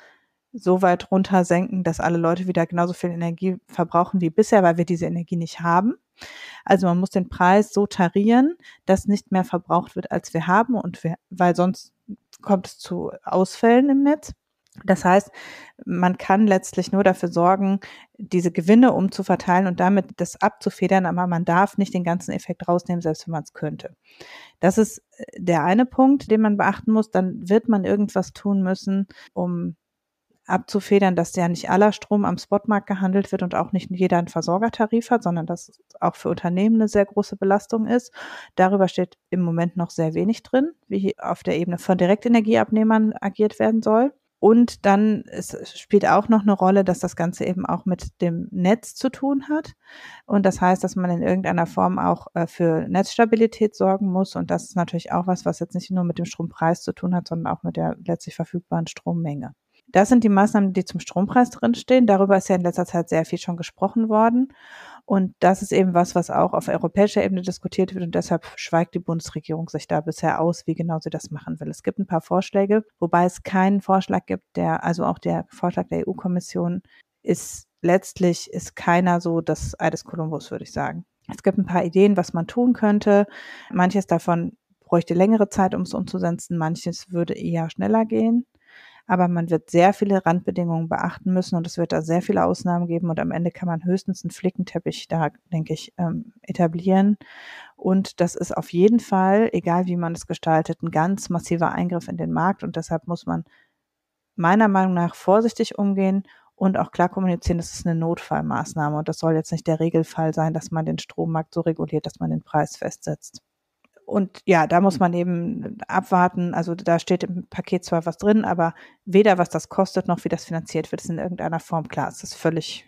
so weit runter senken, dass alle Leute wieder genauso viel Energie verbrauchen wie bisher, weil wir diese Energie nicht haben. Also man muss den Preis so tarieren, dass nicht mehr verbraucht wird, als wir haben und wir, weil sonst kommt es zu Ausfällen im Netz. Das heißt, man kann letztlich nur dafür sorgen, diese Gewinne umzuverteilen und damit das abzufedern, aber man darf nicht den ganzen Effekt rausnehmen, selbst wenn man es könnte. Das ist äh, der eine Punkt, den man beachten muss. Dann wird man irgendwas tun müssen, um abzufedern, dass ja nicht aller Strom am Spotmarkt gehandelt wird und auch nicht jeder einen Versorgertarif hat, sondern dass auch für Unternehmen eine sehr große Belastung ist. Darüber steht im Moment noch sehr wenig drin, wie auf der Ebene von Direktenergieabnehmern agiert werden soll. Und dann es spielt auch noch eine Rolle, dass das Ganze eben auch mit dem Netz zu tun hat. Und das heißt, dass man in irgendeiner Form auch äh, für Netzstabilität sorgen muss. Und das ist natürlich auch was, was jetzt nicht nur mit dem Strompreis zu tun hat, sondern auch mit der letztlich verfügbaren Strommenge. Das sind die Maßnahmen, die zum Strompreis drinstehen. Darüber ist ja in letzter Zeit sehr viel schon gesprochen worden. Und das ist eben was, was auch auf europäischer Ebene diskutiert wird. Und deshalb schweigt die Bundesregierung sich da bisher aus, wie genau sie das machen will. Es gibt ein paar Vorschläge, wobei es keinen Vorschlag gibt, der, also auch der Vorschlag der EU-Kommission ist letztlich ist keiner so das Ei des Kolumbus, würde ich sagen. Es gibt ein paar Ideen, was man tun könnte. Manches davon bräuchte längere Zeit, um es umzusetzen. Manches würde eher schneller gehen aber man wird sehr viele Randbedingungen beachten müssen und es wird da sehr viele Ausnahmen geben und am Ende kann man höchstens einen Flickenteppich da, denke ich, ähm, etablieren. Und das ist auf jeden Fall, egal wie man es gestaltet, ein ganz massiver Eingriff in den Markt und deshalb muss man meiner Meinung nach vorsichtig umgehen und auch klar kommunizieren, das ist eine Notfallmaßnahme und das soll jetzt nicht der Regelfall sein, dass man den Strommarkt so reguliert, dass man den Preis festsetzt und ja, da muss man eben abwarten. Also da steht im Paket zwar was drin, aber weder was das kostet noch wie das finanziert wird, ist in irgendeiner Form klar. Es ist völlig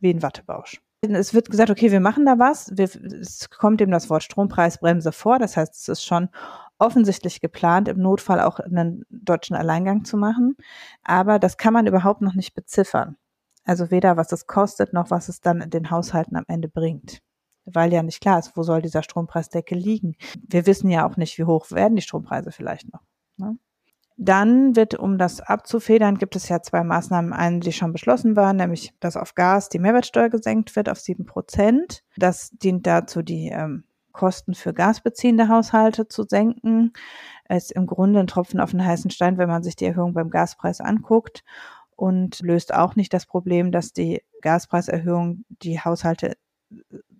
wie ein Wattebausch. Es wird gesagt, okay, wir machen da was. Wir, es kommt eben das Wort Strompreisbremse vor. Das heißt, es ist schon offensichtlich geplant, im Notfall auch einen deutschen Alleingang zu machen. Aber das kann man überhaupt noch nicht beziffern. Also weder was es kostet, noch was es dann in den Haushalten am Ende bringt weil ja nicht klar ist, wo soll dieser Strompreisdeckel liegen. Wir wissen ja auch nicht, wie hoch werden die Strompreise vielleicht noch. Ne? Dann wird, um das abzufedern, gibt es ja zwei Maßnahmen. Eine, die schon beschlossen war, nämlich, dass auf Gas die Mehrwertsteuer gesenkt wird auf sieben Prozent. Das dient dazu, die ähm, Kosten für gasbeziehende Haushalte zu senken. Es ist im Grunde ein Tropfen auf den heißen Stein, wenn man sich die Erhöhung beim Gaspreis anguckt. und löst auch nicht das Problem, dass die Gaspreiserhöhung die Haushalte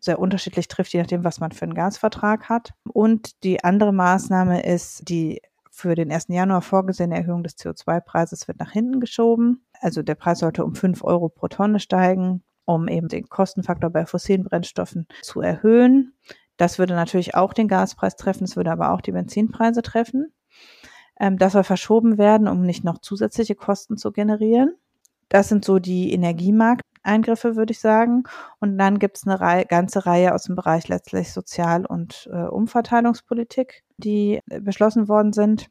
sehr unterschiedlich trifft, je nachdem, was man für einen Gasvertrag hat. Und die andere Maßnahme ist die für den 1. Januar vorgesehene Erhöhung des CO2-Preises wird nach hinten geschoben. Also der Preis sollte um 5 Euro pro Tonne steigen, um eben den Kostenfaktor bei fossilen Brennstoffen zu erhöhen. Das würde natürlich auch den Gaspreis treffen, es würde aber auch die Benzinpreise treffen. Ähm, das soll verschoben werden, um nicht noch zusätzliche Kosten zu generieren. Das sind so die Energiemarkteingriffe, würde ich sagen. Und dann gibt es eine Reihe, ganze Reihe aus dem Bereich letztlich Sozial- und äh, Umverteilungspolitik, die beschlossen worden sind.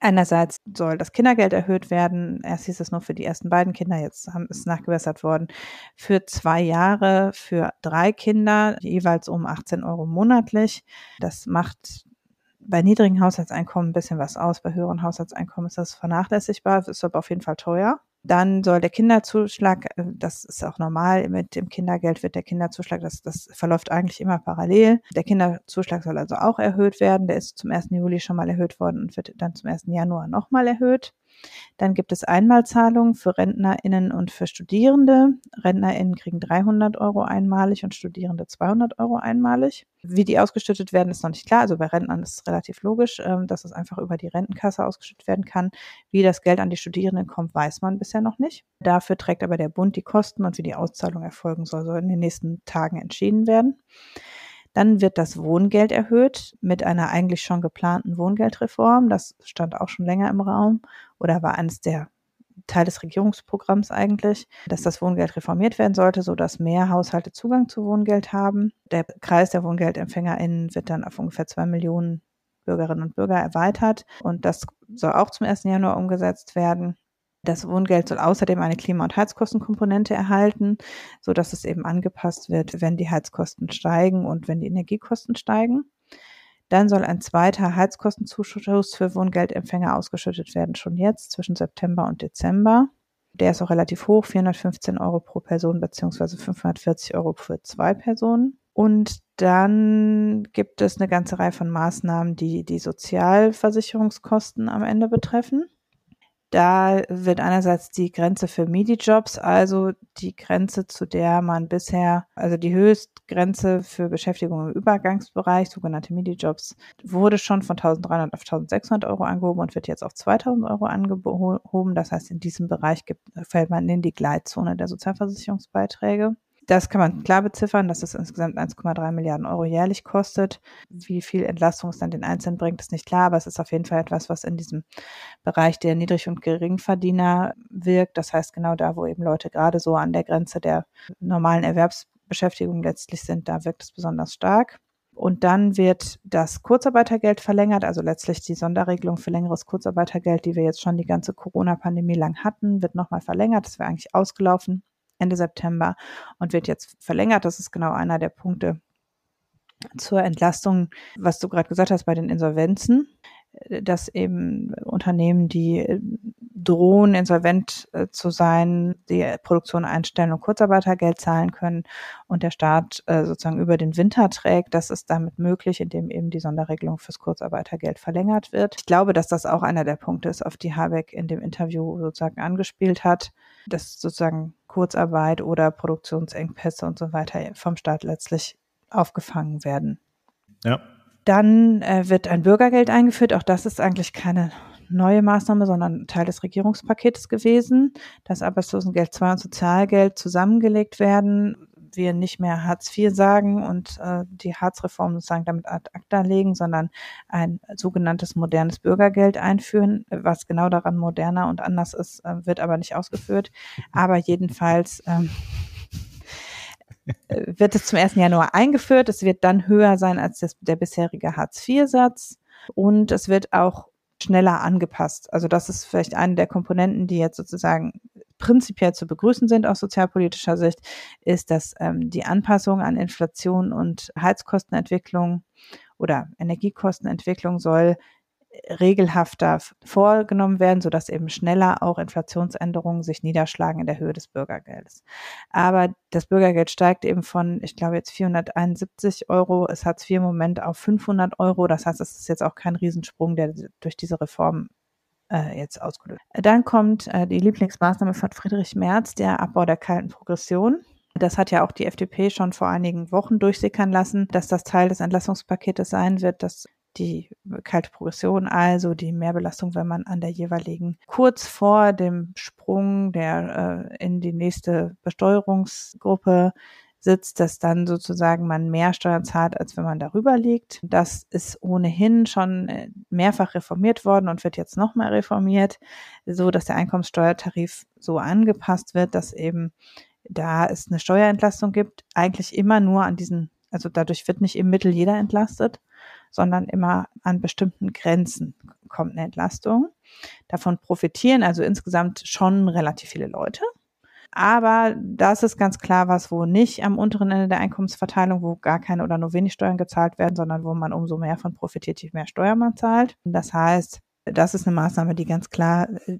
Einerseits soll das Kindergeld erhöht werden. Erst hieß es nur für die ersten beiden Kinder, jetzt haben, ist nachgebessert worden. Für zwei Jahre, für drei Kinder, jeweils um 18 Euro monatlich. Das macht bei niedrigen Haushaltseinkommen ein bisschen was aus. Bei höheren Haushaltseinkommen ist das vernachlässigbar, ist aber auf jeden Fall teuer. Dann soll der Kinderzuschlag, äh, das ist auch normal, mit dem Kindergeld wird der Kinderzuschlag, das, das verläuft eigentlich immer parallel. Der Kinderzuschlag soll also auch erhöht werden. Der ist zum 1. Juli schon mal erhöht worden und wird dann zum 1. Januar nochmal erhöht. Dann gibt es Einmalzahlungen für RentnerInnen und für Studierende. RentnerInnen kriegen 300 Euro einmalig und Studierende 200 Euro einmalig. Wie die ausgeschüttet werden, ist noch nicht klar. Also bei Rentnern ist es relativ logisch, ähm, dass es einfach über die Rentenkasse ausgeschüttet werden kann. Wie das Geld an die Studierenden kommt, weiß man bisher noch nicht. Dafür trägt aber der Bund die Kosten und wie die Auszahlung erfolgen soll, soll in den nächsten Tagen entschieden werden. Dann wird das Wohngeld erhöht mit einer eigentlich schon geplanten Wohngeldreform. Das stand auch schon länger im Raum oder war eines der Teil des Regierungsprogramms eigentlich, dass das Wohngeld reformiert werden sollte, so dass mehr Haushalte Zugang zu Wohngeld haben. Der Kreis der WohngeldempfängerInnen wird dann auf ungefähr zwei Millionen Bürgerinnen und Bürger erweitert und das soll auch zum 1. Januar umgesetzt werden. Das Wohngeld soll außerdem eine Klima- und Heizkostenkomponente erhalten, so dass es eben angepasst wird, wenn die Heizkosten steigen und wenn die Energiekosten steigen. Dann soll ein zweiter Heizkostenzuschuss für Wohngeldempfänger ausgeschüttet werden, schon jetzt zwischen September und Dezember. Der ist auch relativ hoch, 415 Euro pro Person beziehungsweise 540 Euro für zwei Personen. Und dann gibt es eine ganze Reihe von Maßnahmen, die die Sozialversicherungskosten am Ende betreffen. Da wird einerseits die Grenze für MIDI-Jobs, also die Grenze, zu der man bisher, also die Höchstgrenze für Beschäftigung im Übergangsbereich, sogenannte MIDI-Jobs, wurde schon von 1300 auf 1600 Euro angehoben und wird jetzt auf 2000 Euro angehoben. Das heißt, in diesem Bereich fällt man in die Gleitzone der Sozialversicherungsbeiträge. Das kann man klar beziffern, dass es insgesamt 1,3 Milliarden Euro jährlich kostet. Wie viel Entlastung es dann den Einzelnen bringt, ist nicht klar, aber es ist auf jeden Fall etwas, was in diesem Bereich der Niedrig- und Geringverdiener wirkt. Das heißt, genau da, wo eben Leute gerade so an der Grenze der normalen Erwerbsbeschäftigung letztlich sind, da wirkt es besonders stark. Und dann wird das Kurzarbeitergeld verlängert, also letztlich die Sonderregelung für längeres Kurzarbeitergeld, die wir jetzt schon die ganze Corona-Pandemie lang hatten, wird nochmal verlängert. Das wäre eigentlich ausgelaufen. Ende September und wird jetzt verlängert. Das ist genau einer der Punkte zur Entlastung, was du gerade gesagt hast bei den Insolvenzen, dass eben Unternehmen, die drohen, insolvent äh, zu sein, die Produktion einstellen und Kurzarbeitergeld zahlen können und der Staat äh, sozusagen über den Winter trägt. Das ist damit möglich, indem eben die Sonderregelung fürs Kurzarbeitergeld verlängert wird. Ich glaube, dass das auch einer der Punkte ist, auf die Habeck in dem Interview sozusagen angespielt hat, dass sozusagen Kurzarbeit oder Produktionsengpässe und so weiter vom Staat letztlich aufgefangen werden. Ja. Dann äh, wird ein Bürgergeld eingeführt. Auch das ist eigentlich keine neue Maßnahme, sondern Teil des Regierungspaketes gewesen. Das Arbeitslosengeld 2 und Sozialgeld zusammengelegt werden. Wir nicht mehr Hartz IV sagen und äh, die Hartz-Reform sozusagen damit ad acta legen, sondern ein sogenanntes modernes Bürgergeld einführen. Was genau daran moderner und anders ist, äh, wird aber nicht ausgeführt. Aber jedenfalls ähm, wird es zum 1. Januar eingeführt. Es wird dann höher sein als das, der bisherige Hartz-IV-Satz. Und es wird auch schneller angepasst. Also das ist vielleicht eine der Komponenten, die jetzt sozusagen prinzipiell zu begrüßen sind aus sozialpolitischer Sicht, ist, dass ähm, die Anpassung an Inflation und Heizkostenentwicklung oder Energiekostenentwicklung soll regelhafter vorgenommen werden, sodass eben schneller auch Inflationsänderungen sich niederschlagen in der Höhe des Bürgergeldes. Aber das Bürgergeld steigt eben von, ich glaube jetzt 471 Euro, es hat vier Moment auf 500 Euro. Das heißt, es ist jetzt auch kein Riesensprung, der durch diese Reform äh, jetzt ausgelöst. Dann kommt äh, die Lieblingsmaßnahme von Friedrich Merz, der Abbau der kalten Progression. Das hat ja auch die FDP schon vor einigen Wochen durchsickern lassen, dass das Teil des Entlassungspaketes sein wird, dass die kalte Progression, also die Mehrbelastung, wenn man an der jeweiligen kurz vor dem Sprung der äh, in die nächste Besteuerungsgruppe sitzt, dass dann sozusagen man mehr Steuern zahlt, als wenn man darüber liegt. Das ist ohnehin schon äh, mehrfach reformiert worden und wird jetzt nochmal reformiert, so dass der Einkommenssteuertarif so angepasst wird, dass eben da es eine Steuerentlastung gibt, eigentlich immer nur an diesen, also dadurch wird nicht im Mittel jeder entlastet, sondern immer an bestimmten Grenzen kommt eine Entlastung. Davon profitieren also insgesamt schon relativ viele Leute. Aber das ist ganz klar was, wo nicht am unteren Ende der Einkommensverteilung, wo gar keine oder nur wenig Steuern gezahlt werden, sondern wo man umso mehr von profitiert, je mehr Steuern man zahlt. Das heißt, das ist eine Maßnahme, die ganz klar äh,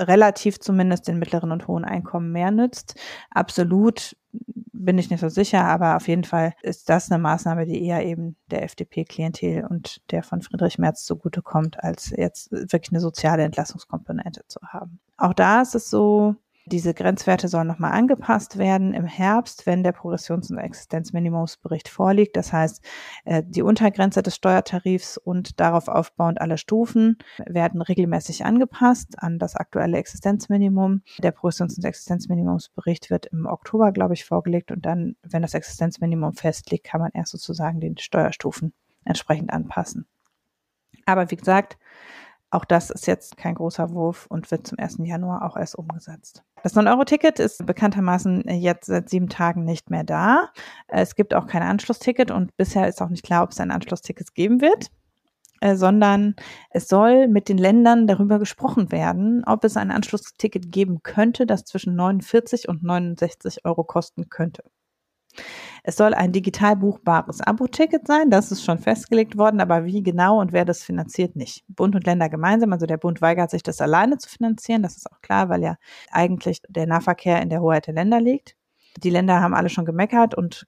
relativ zumindest den mittleren und hohen Einkommen mehr nützt. Absolut bin ich nicht so sicher, aber auf jeden Fall ist das eine Maßnahme, die eher eben der FDP-Klientel und der von Friedrich Merz zugutekommt, als jetzt wirklich eine soziale Entlassungskomponente zu haben. Auch da ist es so, diese Grenzwerte sollen nochmal angepasst werden im Herbst, wenn der Progressions- und Existenzminimumsbericht vorliegt. Das heißt, äh, die Untergrenze des Steuertarifs und darauf aufbauend alle Stufen werden regelmäßig angepasst an das aktuelle Existenzminimum. Der Progressions- und Existenzminimumsbericht wird im Oktober, glaube ich, vorgelegt und dann, wenn das Existenzminimum festliegt, kann man erst sozusagen die Steuerstufen entsprechend anpassen. Aber wie gesagt, auch das ist jetzt kein großer Wurf und wird zum 1. Januar auch erst umgesetzt. Das 9-Euro-Ticket ist bekanntermaßen jetzt seit sieben Tagen nicht mehr da. Es gibt auch kein Anschlussticket und bisher ist auch nicht klar, ob es ein Anschlussticket geben wird äh, sondern es soll mit den Ländern darüber gesprochen werden, ob es ein Anschlussticket geben könnte, das zwischen 49 und 69 Euro kosten könnte. Es soll ein digital buchbares Abo-Ticket sein, das ist schon festgelegt worden, aber wie genau und wer das finanziert, nicht. Bund und Länder gemeinsam, also der Bund weigert sich, das alleine zu finanzieren, das ist auch klar, weil ja eigentlich der Nahverkehr in der Hoheit der Länder liegt. Die Länder haben alle schon gemeckert und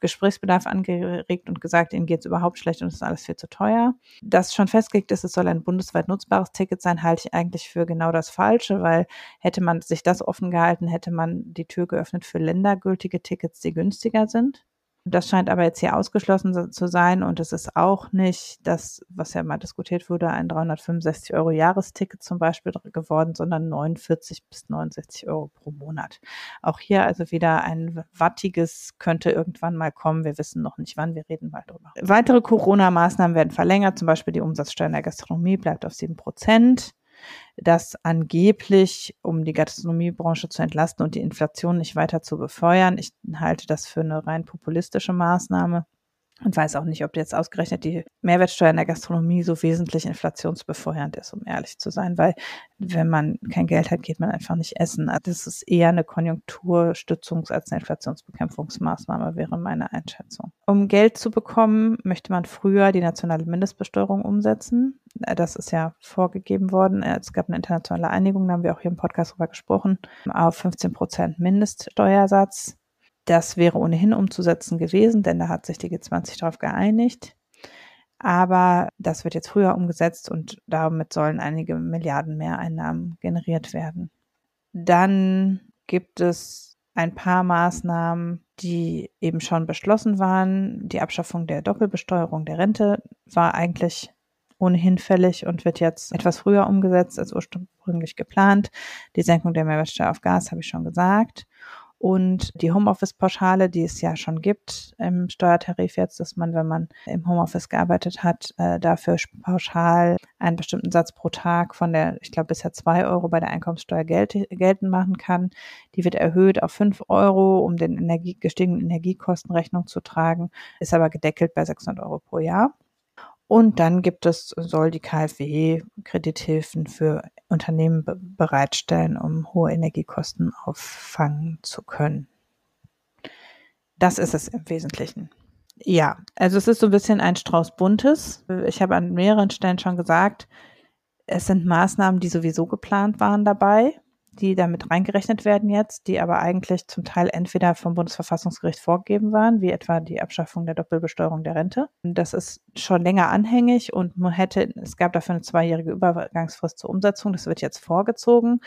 Gesprächsbedarf angeregt und gesagt, ihnen geht es überhaupt schlecht und es ist alles viel zu teuer. Dass schon festgelegt ist, es soll ein bundesweit nutzbares Ticket sein, halte ich eigentlich für genau das Falsche, weil hätte man sich das offen gehalten, hätte man die Tür geöffnet für ländergültige Tickets, die günstiger sind. Das scheint aber jetzt hier ausgeschlossen zu sein und es ist auch nicht das, was ja mal diskutiert wurde, ein 365 Euro Jahresticket zum Beispiel geworden, sondern 49 bis 69 Euro pro Monat. Auch hier also wieder ein wattiges könnte irgendwann mal kommen. Wir wissen noch nicht wann, wir reden mal drüber. Weitere Corona-Maßnahmen werden verlängert, zum Beispiel die Umsatzsteuer in der Gastronomie bleibt auf sieben Prozent dass angeblich, um die Gastronomiebranche zu entlasten und die Inflation nicht weiter zu befeuern, ich halte das für eine rein populistische Maßnahme und weiß auch nicht, ob jetzt ausgerechnet die Mehrwertsteuer in der Gastronomie so wesentlich inflationsbefeuernd ist, um ehrlich zu sein, weil wenn man kein Geld hat, geht man einfach nicht essen. Also das ist eher eine Konjunkturstützungs- als eine Inflationsbekämpfungsmaßnahme, wäre meine Einschätzung. Um Geld zu bekommen, möchte man früher die nationale Mindestbesteuerung umsetzen. Das ist ja vorgegeben worden. Es gab eine internationale Einigung, da haben wir auch hier im Podcast drüber gesprochen, auf 15 Prozent Mindeststeuersatz. Das wäre ohnehin umzusetzen gewesen, denn da hat sich die G20 darauf geeinigt. Aber das wird jetzt früher umgesetzt und damit sollen einige Milliarden mehr Einnahmen generiert werden. Dann gibt es ein paar Maßnahmen, die eben schon beschlossen waren. Die Abschaffung der Doppelbesteuerung der Rente war eigentlich ohnehin fällig und wird jetzt etwas früher umgesetzt als ursprünglich geplant. Die Senkung der Mehrwertsteuer auf Gas habe ich schon gesagt. Und die Homeoffice-Pauschale, die es ja schon gibt im Steuertarif jetzt, dass man, wenn man im Homeoffice gearbeitet hat, äh, dafür pauschal einen bestimmten Satz pro Tag von der, ich glaube, bisher zwei Euro bei der Einkommenssteuer gelt, geltend machen kann. Die wird erhöht auf fünf Euro, um den Energie, gestiegenen Energiekosten Rechnung zu tragen, ist aber gedeckelt bei 600 Euro pro Jahr. Und dann gibt es, soll die KfW Kredithilfen für Unternehmen bereitstellen, um hohe Energiekosten auffangen zu können. Das ist es im Wesentlichen. Ja, also es ist so ein bisschen ein Strauß Buntes. Ich habe an mehreren Stellen schon gesagt, es sind Maßnahmen, die sowieso geplant waren dabei. Die damit reingerechnet werden jetzt, die aber eigentlich zum Teil entweder vom Bundesverfassungsgericht vorgegeben waren, wie etwa die Abschaffung der Doppelbesteuerung der Rente. Das ist schon länger anhängig und man hätte, es gab dafür eine zweijährige Übergangsfrist zur Umsetzung. Das wird jetzt vorgezogen,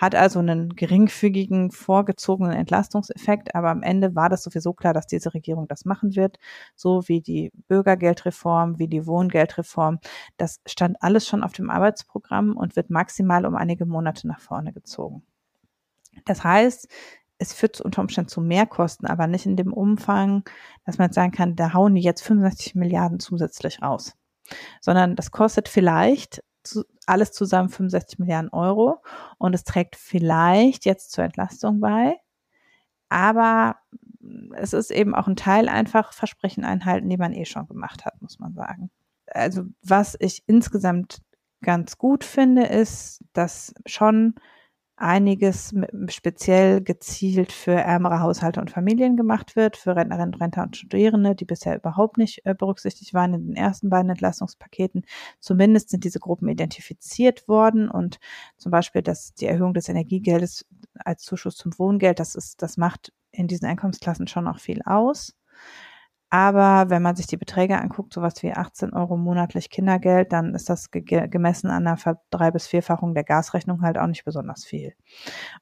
hat also einen geringfügigen vorgezogenen Entlastungseffekt, aber am Ende war das sowieso klar, dass diese Regierung das machen wird, so wie die Bürgergeldreform, wie die Wohngeldreform. Das stand alles schon auf dem Arbeitsprogramm und wird maximal um einige Monate nach vorne gezogen. Das heißt, es führt unter Umständen zu Mehrkosten, aber nicht in dem Umfang, dass man sagen kann, da hauen die jetzt 65 Milliarden zusätzlich raus. Sondern das kostet vielleicht alles zusammen 65 Milliarden Euro und es trägt vielleicht jetzt zur Entlastung bei. Aber es ist eben auch ein Teil einfach Versprechen einhalten, die man eh schon gemacht hat, muss man sagen. Also was ich insgesamt ganz gut finde, ist, dass schon einiges speziell gezielt für ärmere Haushalte und Familien gemacht wird, für Rentnerinnen, Rentner und Studierende, die bisher überhaupt nicht äh, berücksichtigt waren in den ersten beiden Entlastungspaketen. Zumindest sind diese Gruppen identifiziert worden und zum Beispiel dass die Erhöhung des Energiegeldes als Zuschuss zum Wohngeld, das ist, das macht in diesen Einkommensklassen schon auch viel aus. Aber wenn man sich die Beträge anguckt, sowas wie 18 Euro monatlich Kindergeld, dann ist das ge gemessen an einer drei- bis vierfachung der Gasrechnung halt auch nicht besonders viel.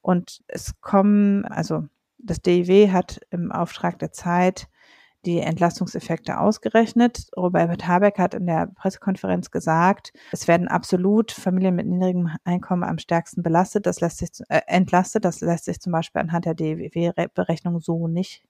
Und es kommen, also das DIW hat im Auftrag der Zeit die Entlastungseffekte ausgerechnet. Robert Habeck hat in der Pressekonferenz gesagt, es werden absolut Familien mit niedrigem Einkommen am stärksten belastet. Das lässt sich äh, entlastet. Das lässt sich zum Beispiel anhand der DWW-Berechnung so nicht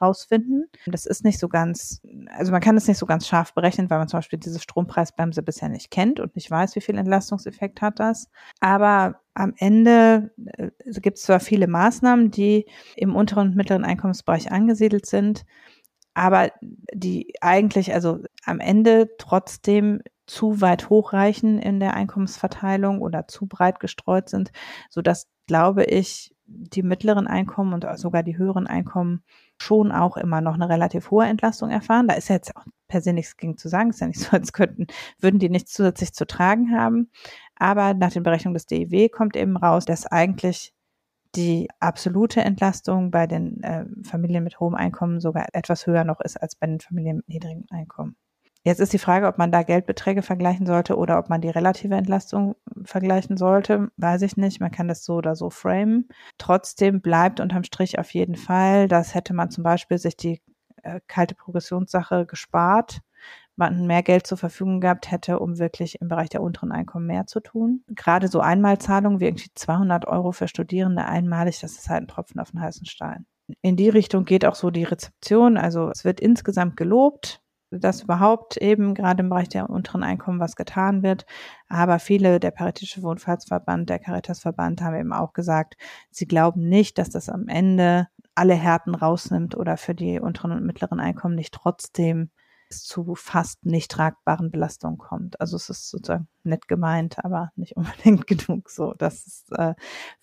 rausfinden. Das ist nicht so ganz, also man kann es nicht so ganz scharf berechnen, weil man zum Beispiel diese Strompreisbremse bisher nicht kennt und nicht weiß, wie viel Entlastungseffekt hat das. Aber am Ende äh, gibt es zwar viele Maßnahmen, die im unteren und mittleren Einkommensbereich angesiedelt sind, aber die eigentlich, also am Ende trotzdem zu weit hochreichen in der Einkommensverteilung oder zu breit gestreut sind, so dass, glaube ich, die mittleren Einkommen und sogar die höheren Einkommen schon auch immer noch eine relativ hohe Entlastung erfahren. Da ist jetzt auch per se nichts gegen zu sagen. Ist ja nicht so, als könnten, würden die nichts zusätzlich zu tragen haben. Aber nach den Berechnungen des DIW kommt eben raus, dass eigentlich die absolute Entlastung bei den äh, Familien mit hohem Einkommen sogar etwas höher noch ist als bei den Familien mit niedrigem Einkommen. Jetzt ist die Frage, ob man da Geldbeträge vergleichen sollte oder ob man die relative Entlastung vergleichen sollte. Weiß ich nicht. Man kann das so oder so framen. Trotzdem bleibt unterm Strich auf jeden Fall, dass hätte man zum Beispiel sich die äh, kalte Progressionssache gespart, man mehr Geld zur Verfügung gehabt hätte, um wirklich im Bereich der unteren Einkommen mehr zu tun. Gerade so Einmalzahlungen wie irgendwie 200 Euro für Studierende einmalig, das ist halt ein Tropfen auf den heißen Stein. In die Richtung geht auch so die Rezeption. Also es wird insgesamt gelobt dass überhaupt eben gerade im Bereich der unteren Einkommen was getan wird. Aber viele, der Paritätische Wohnfahrtsverband, der Caritasverband haben eben auch gesagt, sie glauben nicht, dass das am Ende alle Härten rausnimmt oder für die unteren und mittleren Einkommen nicht trotzdem zu fast nicht tragbaren Belastungen kommt. Also es ist sozusagen nett gemeint, aber nicht unbedingt genug so. Das ist, äh,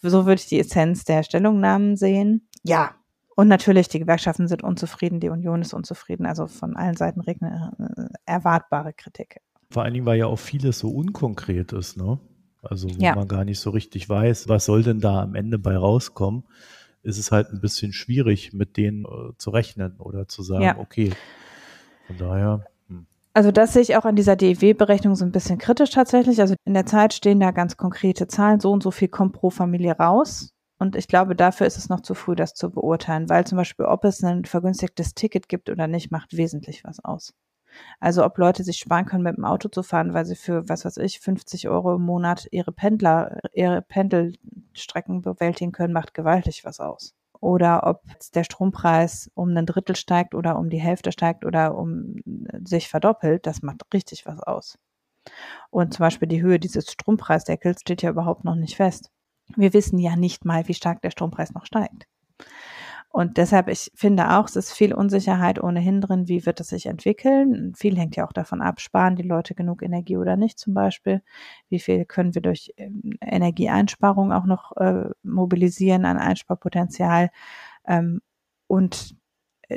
so würde ich die Essenz der Stellungnahmen sehen. Ja, und natürlich, die Gewerkschaften sind unzufrieden, die Union ist unzufrieden. Also von allen Seiten regnet äh, erwartbare Kritik. Vor allen Dingen, weil ja auch vieles so unkonkret ist, ne? Also wo ja. man gar nicht so richtig weiß, was soll denn da am Ende bei rauskommen, ist es halt ein bisschen schwierig, mit denen äh, zu rechnen oder zu sagen, ja. okay. Von daher. Hm. Also das sehe ich auch an dieser DEW-Berechnung so ein bisschen kritisch tatsächlich. Also in der Zeit stehen da ganz konkrete Zahlen, so und so viel kommt pro Familie raus. Und ich glaube, dafür ist es noch zu früh, das zu beurteilen, weil zum Beispiel, ob es ein vergünstigtes Ticket gibt oder nicht, macht wesentlich was aus. Also ob Leute sich sparen können, mit dem Auto zu fahren, weil sie für, was weiß ich, 50 Euro im Monat ihre Pendler, ihre Pendelstrecken bewältigen können, macht gewaltig was aus. Oder ob der Strompreis um ein Drittel steigt oder um die Hälfte steigt oder um sich verdoppelt, das macht richtig was aus. Und zum Beispiel die Höhe dieses Strompreisdeckels steht ja überhaupt noch nicht fest. Wir wissen ja nicht mal, wie stark der Strompreis noch steigt. Und deshalb, ich finde auch, es ist viel Unsicherheit ohnehin drin, wie wird es sich entwickeln. Viel hängt ja auch davon ab, sparen die Leute genug Energie oder nicht zum Beispiel. Wie viel können wir durch ähm, Energieeinsparung auch noch äh, mobilisieren an Einsparpotenzial. Ähm, und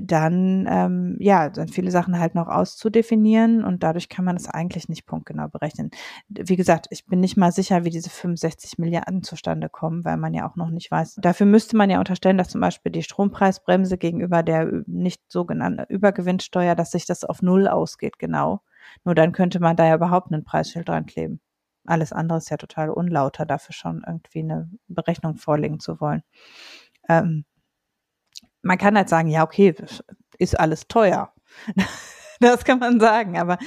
dann ähm, ja, sind viele Sachen halt noch auszudefinieren und dadurch kann man es eigentlich nicht punktgenau berechnen. Wie gesagt, ich bin nicht mal sicher, wie diese 65 Milliarden zustande kommen, weil man ja auch noch nicht weiß. Dafür müsste man ja unterstellen, dass zum Beispiel die Strompreisbremse gegenüber der nicht sogenannten Übergewinnsteuer, dass sich das auf Null ausgeht, genau. Nur dann könnte man da ja überhaupt einen Preisschild dran kleben. Alles andere ist ja total unlauter, dafür schon irgendwie eine Berechnung vorlegen zu wollen. Ähm, man kann halt sagen, ja, okay, ist alles teuer. Das kann man sagen, aber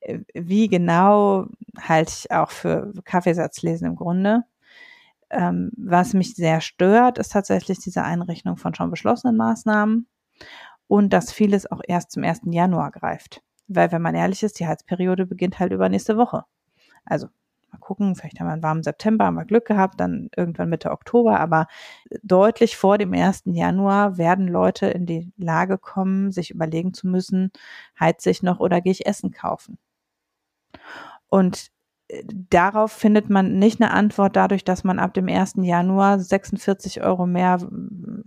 äh, wie genau halte ich auch für Kaffeesatzlesen im Grunde. Ähm, was mich sehr stört, ist tatsächlich diese Einrechnung von schon beschlossenen Maßnahmen und dass vieles auch erst zum 1. Januar greift. Weil, wenn man ehrlich ist, die Heizperiode beginnt halt übernächste Woche. Also Mal gucken, vielleicht haben wir einen warmen September, haben wir Glück gehabt, dann irgendwann Mitte Oktober, aber deutlich vor dem 1. Januar werden Leute in die Lage kommen, sich überlegen zu müssen, heize ich noch oder gehe ich Essen kaufen? Und äh, darauf findet man nicht eine Antwort dadurch, dass man ab dem 1. Januar 46 Euro mehr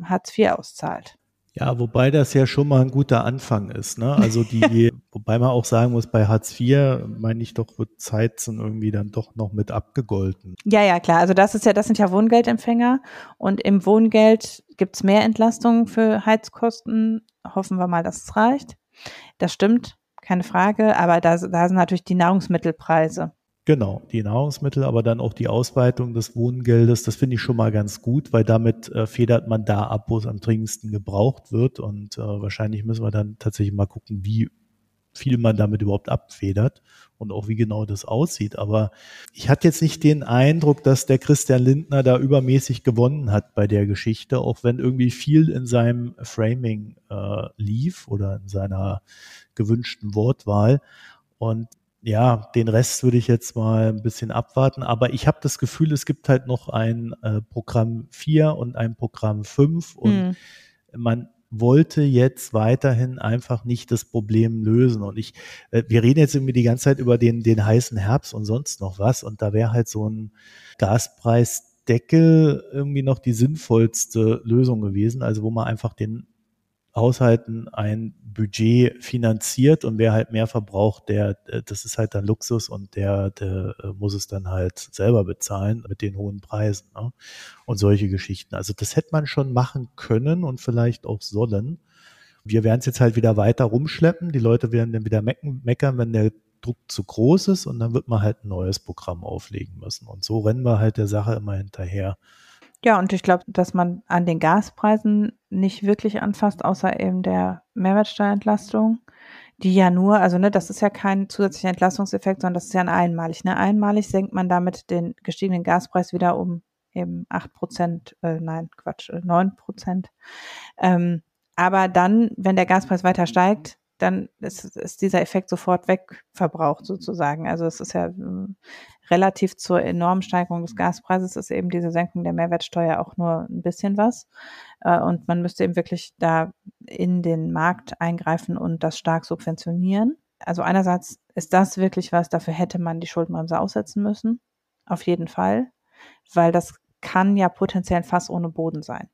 Hartz IV auszahlt. Ja, wobei das ja schon mal ein guter Anfang ist. Ne? Also die, wobei man auch sagen muss, bei Hartz IV, meine ich doch, wird Zeitzen irgendwie dann doch noch mit abgegolten. Ja, ja, klar. Also das ist ja, das sind ja Wohngeldempfänger und im Wohngeld gibt's mehr Entlastungen für Heizkosten. Hoffen wir mal, dass es reicht. Das stimmt, keine Frage, aber da, da sind natürlich die Nahrungsmittelpreise Genau, die Nahrungsmittel, aber dann auch die Ausweitung des Wohngeldes, das finde ich schon mal ganz gut, weil damit äh, federt man da ab, wo es am dringendsten gebraucht wird. Und äh, wahrscheinlich müssen wir dann tatsächlich mal gucken, wie viel man damit überhaupt abfedert und auch wie genau das aussieht. Aber ich hatte jetzt nicht den Eindruck, dass der Christian Lindner da übermäßig gewonnen hat bei der Geschichte, auch wenn irgendwie viel in seinem Framing äh, lief oder in seiner gewünschten Wortwahl. Und ja, den Rest würde ich jetzt mal ein bisschen abwarten. Aber ich habe das Gefühl, es gibt halt noch ein äh, Programm 4 und ein Programm 5 und hm. man wollte jetzt weiterhin einfach nicht das Problem lösen. Und ich, äh, wir reden jetzt irgendwie die ganze Zeit über den, den heißen Herbst und sonst noch was. Und da wäre halt so ein Gaspreisdeckel irgendwie noch die sinnvollste Lösung gewesen. Also wo man einfach den Haushalten ein Budget finanziert und wer halt mehr verbraucht, der, das ist halt dann Luxus und der, der äh, muss es dann halt selber bezahlen mit den hohen Preisen ne? und solche Geschichten. Also das hätte man schon machen können und vielleicht auch sollen. Wir werden es jetzt halt wieder weiter rumschleppen. Die Leute werden dann wieder meckern, wenn der Druck zu groß ist und dann wird man halt ein neues Programm auflegen müssen. Und so rennen wir halt der Sache immer hinterher. Ja, und ich glaube, dass man an den Gaspreisen nicht wirklich anfasst, außer eben der Mehrwertsteuerentlastung, die ja nur, also ne, das ist ja kein zusätzlicher Entlastungseffekt, sondern das ist ja ein einmalig. Ne? Einmalig senkt man damit den gestiegenen Gaspreis wieder um eben acht Prozent, äh, nein, Quatsch, äh, neun Prozent. Ähm, aber dann, wenn der Gaspreis weiter steigt, dann ist, ist dieser Effekt sofort wegverbraucht sozusagen. Also es ist ja äh, relativ zur enormen Steigerung des Gaspreises ist eben diese Senkung der Mehrwertsteuer auch nur ein bisschen was. Äh, und man müsste eben wirklich da in den Markt eingreifen und das stark subventionieren. Also einerseits ist das wirklich was, dafür hätte man die Schuldenbremse aussetzen müssen. Auf jeden Fall. Weil das kann ja potenziell ein Fass ohne Boden sein.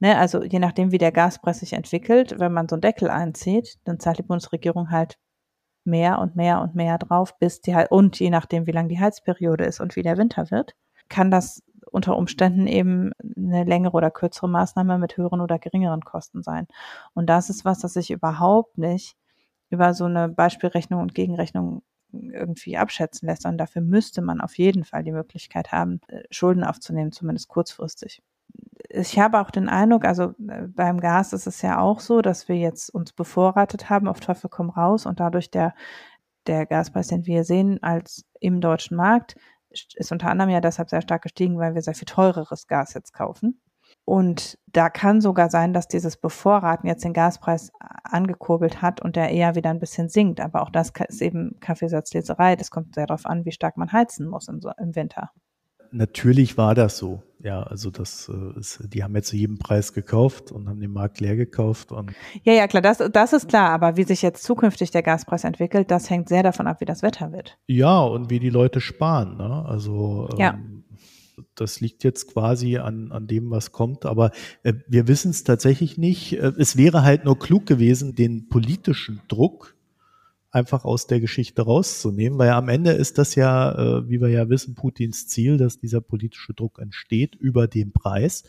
Ne, also je nachdem, wie der Gaspreis sich entwickelt, wenn man so einen Deckel einzieht, dann zahlt die Bundesregierung halt mehr und mehr und mehr drauf, bis die und je nachdem, wie lang die Heizperiode ist und wie der Winter wird, kann das unter Umständen eben eine längere oder kürzere Maßnahme mit höheren oder geringeren Kosten sein. Und das ist was, das sich überhaupt nicht über so eine Beispielrechnung und Gegenrechnung irgendwie abschätzen lässt, sondern dafür müsste man auf jeden Fall die Möglichkeit haben, äh, Schulden aufzunehmen, zumindest kurzfristig ich habe auch den Eindruck, also äh, beim Gas ist es ja auch so, dass wir jetzt uns bevorratet haben, auf Teufel komm raus und dadurch der, der Gaspreis, den wir sehen als im deutschen Markt, ist unter anderem ja deshalb sehr stark gestiegen, weil wir sehr viel teureres Gas jetzt kaufen. Und da kann sogar sein, dass dieses Bevorraten jetzt den Gaspreis angekurbelt hat und der eher wieder ein bisschen sinkt. Aber auch das ist eben Kaffeesatzleserei. Das kommt sehr darauf an, wie stark man heizen muss im, Winter natürlich war das so. Ja, also das äh, ist, die haben ja zu jedem Preis gekauft und haben den Markt leer gekauft und ja, ja, klar, das, das ist klar, aber wie sich jetzt zukünftig der Gaspreis entwickelt, das hängt sehr davon ab, wie das Wetter wird. Ja, und wie die Leute sparen, ne? Also ja. ähm, das liegt jetzt quasi an, an dem, was kommt. Aber äh, wir wissen es tatsächlich nicht. Äh, es wäre halt nur klug gewesen, den politischen Druck einfach aus der Geschichte rauszunehmen, weil am Ende ist das ja, äh, wie wir ja wissen, Putins Ziel, dass dieser politische Druck entsteht über den Preis.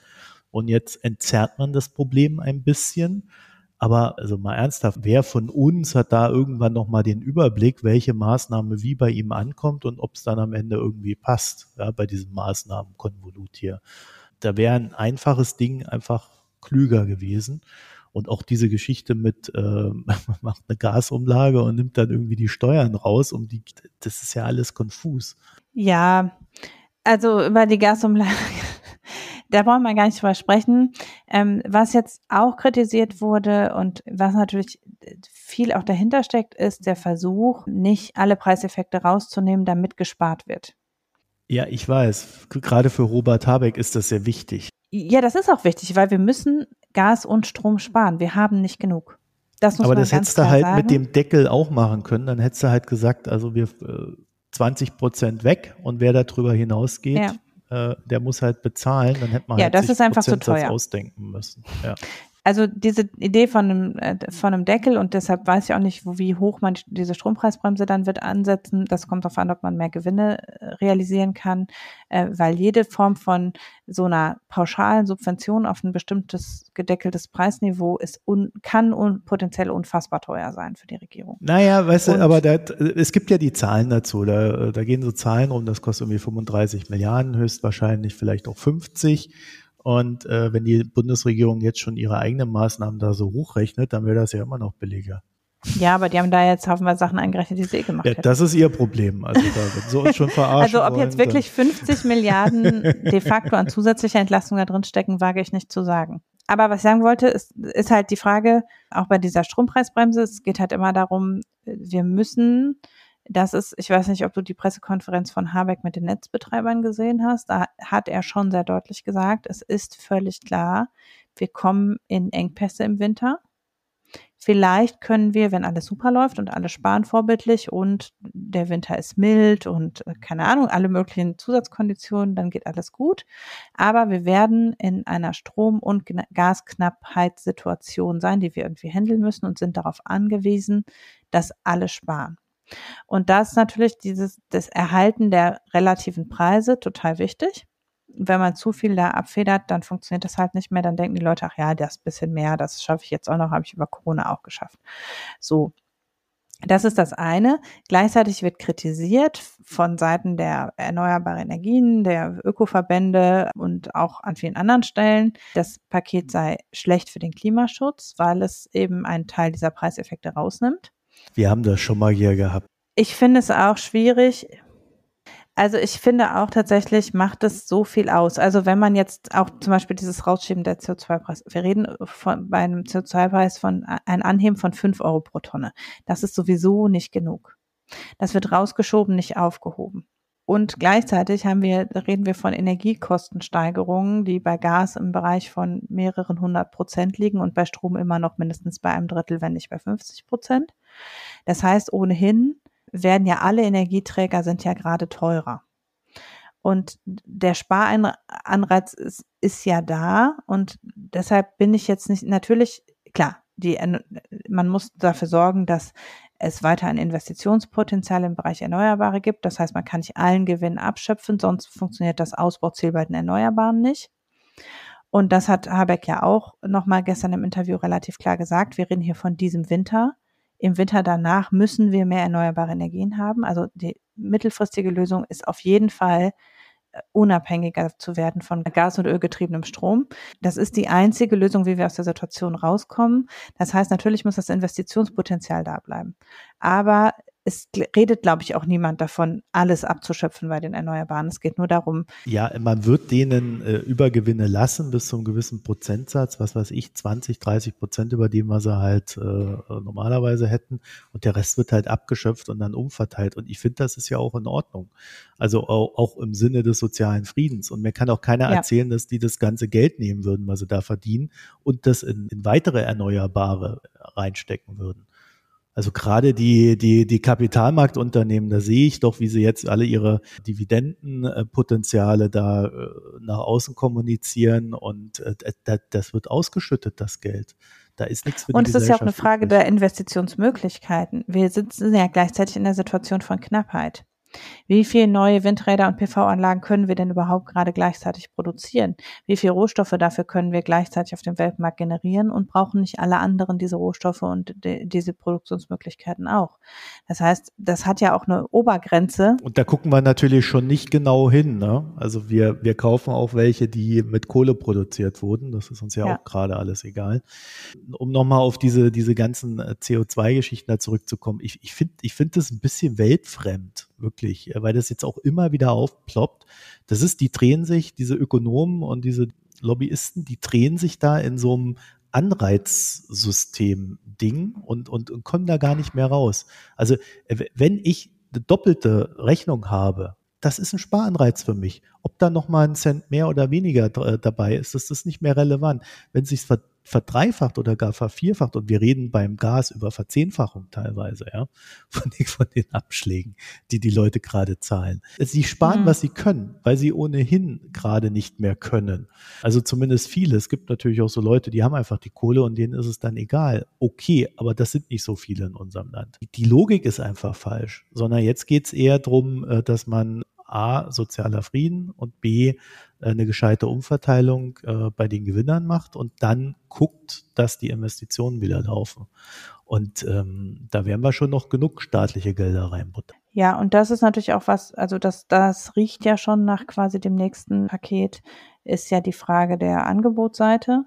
Und jetzt entzerrt man das Problem ein bisschen. Aber also mal ernsthaft, wer von uns hat da irgendwann nochmal den Überblick, welche Maßnahme wie bei ihm ankommt und ob es dann am Ende irgendwie passt, ja, bei diesem Maßnahmenkonvolut hier. Da wäre ein einfaches Ding einfach klüger gewesen. Und auch diese Geschichte mit, äh, man macht eine Gasumlage und nimmt dann irgendwie die Steuern raus, um die, das ist ja alles konfus. Ja, also über die Gasumlage da wollen wir gar nicht drüber sprechen. Ähm, was jetzt auch kritisiert wurde und was natürlich viel auch dahinter steckt, ist der Versuch, nicht alle Preiseffekte rauszunehmen, damit gespart wird. Ja, ich weiß. Gerade für Robert Habeck ist das sehr wichtig. Ja, das ist auch wichtig, weil wir müssen Gas und Strom sparen. Wir haben nicht genug. Das muss Aber das hättest du halt sagen. mit dem Deckel auch machen können. Dann hättest du halt gesagt, also wir äh, 20 Prozent weg und wer darüber hinausgeht, ja äh, der muss halt bezahlen, dann hätte man ja, halt das ist einfach zu teuer. ausdenken müssen. Ja. Also diese Idee von einem, äh, von einem Deckel und deshalb weiß ich auch nicht, wie hoch man diese Strompreisbremse dann wird ansetzen. Das kommt darauf an, ob man mehr Gewinne äh, realisieren kann, äh, weil jede Form von so einer pauschalen Subvention auf ein bestimmtes gedeckeltes Preisniveau ist un, kann un, potenziell unfassbar teuer sein für die Regierung. Naja, weißt und, du, aber da, es gibt ja die Zahlen dazu. Da, da gehen so Zahlen rum, das kostet irgendwie 35 Milliarden, höchstwahrscheinlich vielleicht auch 50. Und äh, wenn die Bundesregierung jetzt schon ihre eigenen Maßnahmen da so hochrechnet, dann wäre das ja immer noch billiger. Ja, aber die haben da jetzt haufenweise Sachen eingerechnet, die sie eh gemacht ja, Das ist ihr Problem. Also da wird so uns schon verarschen. Also ob wollen, jetzt wirklich 50 Milliarden de facto an zusätzlicher Entlastung da drin stecken, wage ich nicht zu sagen. Aber was ich sagen wollte, ist, ist halt die Frage, auch bei dieser Strompreisbremse, es geht halt immer darum, wir müssen das ist, ich weiß nicht, ob du die Pressekonferenz von Habeck mit den Netzbetreibern gesehen hast. Da hat er schon sehr deutlich gesagt, es ist völlig klar, wir kommen in Engpässe im Winter. Vielleicht können wir, wenn alles super läuft und alle sparen vorbildlich und der Winter ist mild und äh, keine Ahnung, alle möglichen Zusatzkonditionen, dann geht alles gut. Aber wir werden in einer Strom- und Gasknappheitssituation sein, die wir irgendwie handeln müssen und sind darauf angewiesen, dass alle sparen. Und da ist natürlich dieses, das Erhalten der relativen Preise total wichtig. Wenn man zu viel da abfedert, dann funktioniert das halt nicht mehr. Dann denken die Leute, ach ja, das bisschen mehr, das schaffe ich jetzt auch noch, habe ich über Corona auch geschafft. So. Das ist das eine. Gleichzeitig wird kritisiert von Seiten der erneuerbaren Energien, der Ökoverbände und auch an vielen anderen Stellen, das Paket sei schlecht für den Klimaschutz, weil es eben einen Teil dieser Preiseffekte rausnimmt. Wir haben das schon mal hier gehabt. Ich finde es auch schwierig. Also ich finde auch tatsächlich macht es so viel aus. Also wenn man jetzt auch zum Beispiel dieses Rausschieben der CO2-Preis, wir reden von, bei einem CO2-Preis von ein Anheben von fünf Euro pro Tonne. Das ist sowieso nicht genug. Das wird rausgeschoben, nicht aufgehoben. Und gleichzeitig haben wir, reden wir von Energiekostensteigerungen, die bei Gas im Bereich von mehreren hundert Prozent liegen und bei Strom immer noch mindestens bei einem Drittel, wenn nicht bei 50 Prozent. Das heißt, ohnehin werden ja alle Energieträger sind ja gerade teurer. Und der Sparanreiz ist, ist ja da und deshalb bin ich jetzt nicht, natürlich, klar, die, man muss dafür sorgen, dass es weiter ein Investitionspotenzial im Bereich Erneuerbare gibt. Das heißt, man kann nicht allen Gewinn abschöpfen, sonst funktioniert das Ausbauziel bei den Erneuerbaren nicht. Und das hat Habeck ja auch nochmal gestern im Interview relativ klar gesagt. Wir reden hier von diesem Winter. Im Winter danach müssen wir mehr erneuerbare Energien haben. Also die mittelfristige Lösung ist auf jeden Fall unabhängiger zu werden von Gas- und Ölgetriebenem Strom. Das ist die einzige Lösung, wie wir aus der Situation rauskommen. Das heißt, natürlich muss das Investitionspotenzial da bleiben. Aber es redet, glaube ich, auch niemand davon, alles abzuschöpfen bei den Erneuerbaren. Es geht nur darum. Ja, man wird denen äh, Übergewinne lassen bis zu einem gewissen Prozentsatz, was weiß ich, 20, 30 Prozent über dem, was sie halt äh, normalerweise hätten. Und der Rest wird halt abgeschöpft und dann umverteilt. Und ich finde, das ist ja auch in Ordnung. Also auch, auch, im Sinne des sozialen Friedens. Und mir kann auch keiner ja. erzählen, dass die das ganze Geld nehmen würden, was sie da verdienen, und das in, in weitere Erneuerbare reinstecken würden. Also gerade die, die, die Kapitalmarktunternehmen, da sehe ich doch, wie sie jetzt alle ihre Dividendenpotenziale da äh, nach außen kommunizieren und äh, das wird ausgeschüttet, das Geld. Da ist nichts für Und es ist ja auch eine Frage der Investitionsmöglichkeiten. Wir sitzen ja gleichzeitig in der Situation von Knappheit. Wie viele neue Windräder und PV-Anlagen können wir denn überhaupt gerade gleichzeitig produzieren? Wie viele Rohstoffe dafür können wir gleichzeitig auf dem Weltmarkt generieren und brauchen nicht alle anderen diese Rohstoffe und die, diese Produktionsmöglichkeiten auch? Das heißt, das hat ja auch eine Obergrenze. Und da gucken wir natürlich schon nicht genau hin. Ne? Also wir, wir kaufen auch welche, die mit Kohle produziert wurden. Das ist uns ja, ja. auch gerade alles egal. Um nochmal auf diese, diese ganzen äh, CO2-Geschichten da zurückzukommen. Ich, ich finde ich finde das ein bisschen weltfremd wirklich, äh, weil das jetzt auch immer wieder aufploppt. Das ist, die drehen sich, diese Ökonomen und diese Lobbyisten, die drehen sich da in so einem Anreizsystem-Ding und, und, und kommen da gar nicht mehr raus. Also äh, wenn ich eine doppelte Rechnung habe, das ist ein Sparanreiz für mich. Ob da noch mal ein Cent mehr oder weniger äh, dabei ist, das ist nicht mehr relevant. Wenn es sich verdreifacht oder gar vervierfacht und wir reden beim Gas über Verzehnfachung teilweise, ja, von den, von den Abschlägen, die die Leute gerade zahlen. Sie sparen, mhm. was sie können, weil sie ohnehin gerade nicht mehr können. Also zumindest viele. Es gibt natürlich auch so Leute, die haben einfach die Kohle und denen ist es dann egal. Okay, aber das sind nicht so viele in unserem Land. Die Logik ist einfach falsch, sondern jetzt geht es eher darum, äh, dass man A, sozialer Frieden und B, äh, eine gescheite Umverteilung äh, bei den Gewinnern macht und dann guckt, dass die Investitionen wieder laufen. Und ähm, da werden wir schon noch genug staatliche Gelder reinbuttern. Ja, und das ist natürlich auch was, also das, das riecht ja schon nach quasi dem nächsten Paket, ist ja die Frage der Angebotsseite.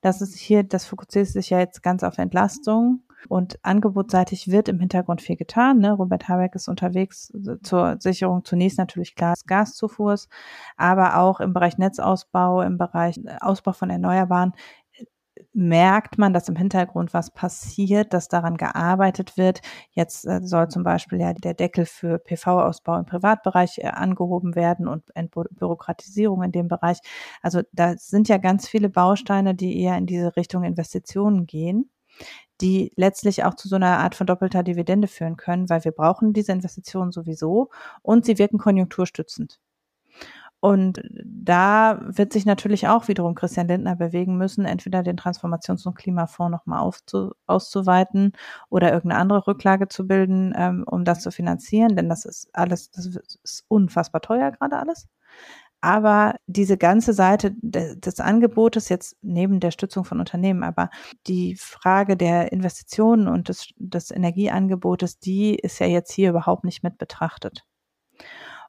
Das ist hier, das fokussiert sich ja jetzt ganz auf Entlastung und angebotsseitig wird im Hintergrund viel getan. Ne? Robert Habeck ist unterwegs zur Sicherung zunächst natürlich des Gaszufuhrs, aber auch im Bereich Netzausbau, im Bereich äh, Ausbau von Erneuerbaren äh, merkt man, dass im Hintergrund was passiert, dass daran gearbeitet wird. Jetzt äh, soll zum Beispiel ja der Deckel für PV-Ausbau im Privatbereich angehoben werden und Entbürokratisierung in dem Bereich. Also da sind ja ganz viele Bausteine, die eher in diese Richtung Investitionen gehen die letztlich auch zu so einer Art von doppelter Dividende führen können, weil wir brauchen diese Investitionen sowieso und sie wirken konjunkturstützend. Und da wird sich natürlich auch wiederum Christian Lindner bewegen müssen, entweder den Transformations- und Klimafonds nochmal auszuweiten oder irgendeine andere Rücklage zu bilden, ähm, um das zu finanzieren, denn das ist alles, das ist unfassbar teuer gerade alles. Aber diese ganze Seite des Angebotes jetzt neben der Stützung von Unternehmen, aber die Frage der Investitionen und des, des Energieangebotes, die ist ja jetzt hier überhaupt nicht mit betrachtet.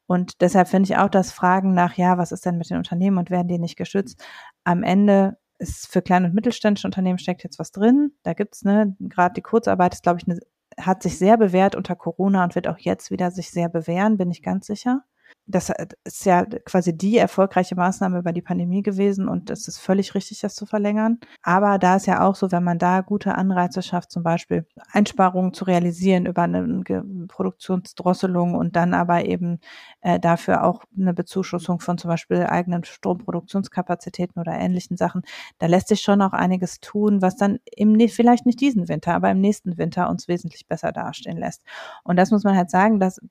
Und deshalb finde ich auch, dass Fragen nach, ja, was ist denn mit den Unternehmen und werden die nicht geschützt? Am Ende ist für kleine und mittelständische Unternehmen steckt jetzt was drin. Da gibt's ne, gerade die Kurzarbeit ist, glaube ich, eine, hat sich sehr bewährt unter Corona und wird auch jetzt wieder sich sehr bewähren, bin ich ganz sicher das ist ja quasi die erfolgreiche Maßnahme über die Pandemie gewesen und es ist völlig richtig, das zu verlängern. Aber da ist ja auch so, wenn man da gute Anreize schafft, zum Beispiel Einsparungen zu realisieren über eine Produktionsdrosselung und dann aber eben äh, dafür auch eine Bezuschussung von zum Beispiel eigenen Stromproduktionskapazitäten oder ähnlichen Sachen, da lässt sich schon auch einiges tun, was dann im, vielleicht nicht diesen Winter, aber im nächsten Winter uns wesentlich besser dastehen lässt. Und das muss man halt sagen, dass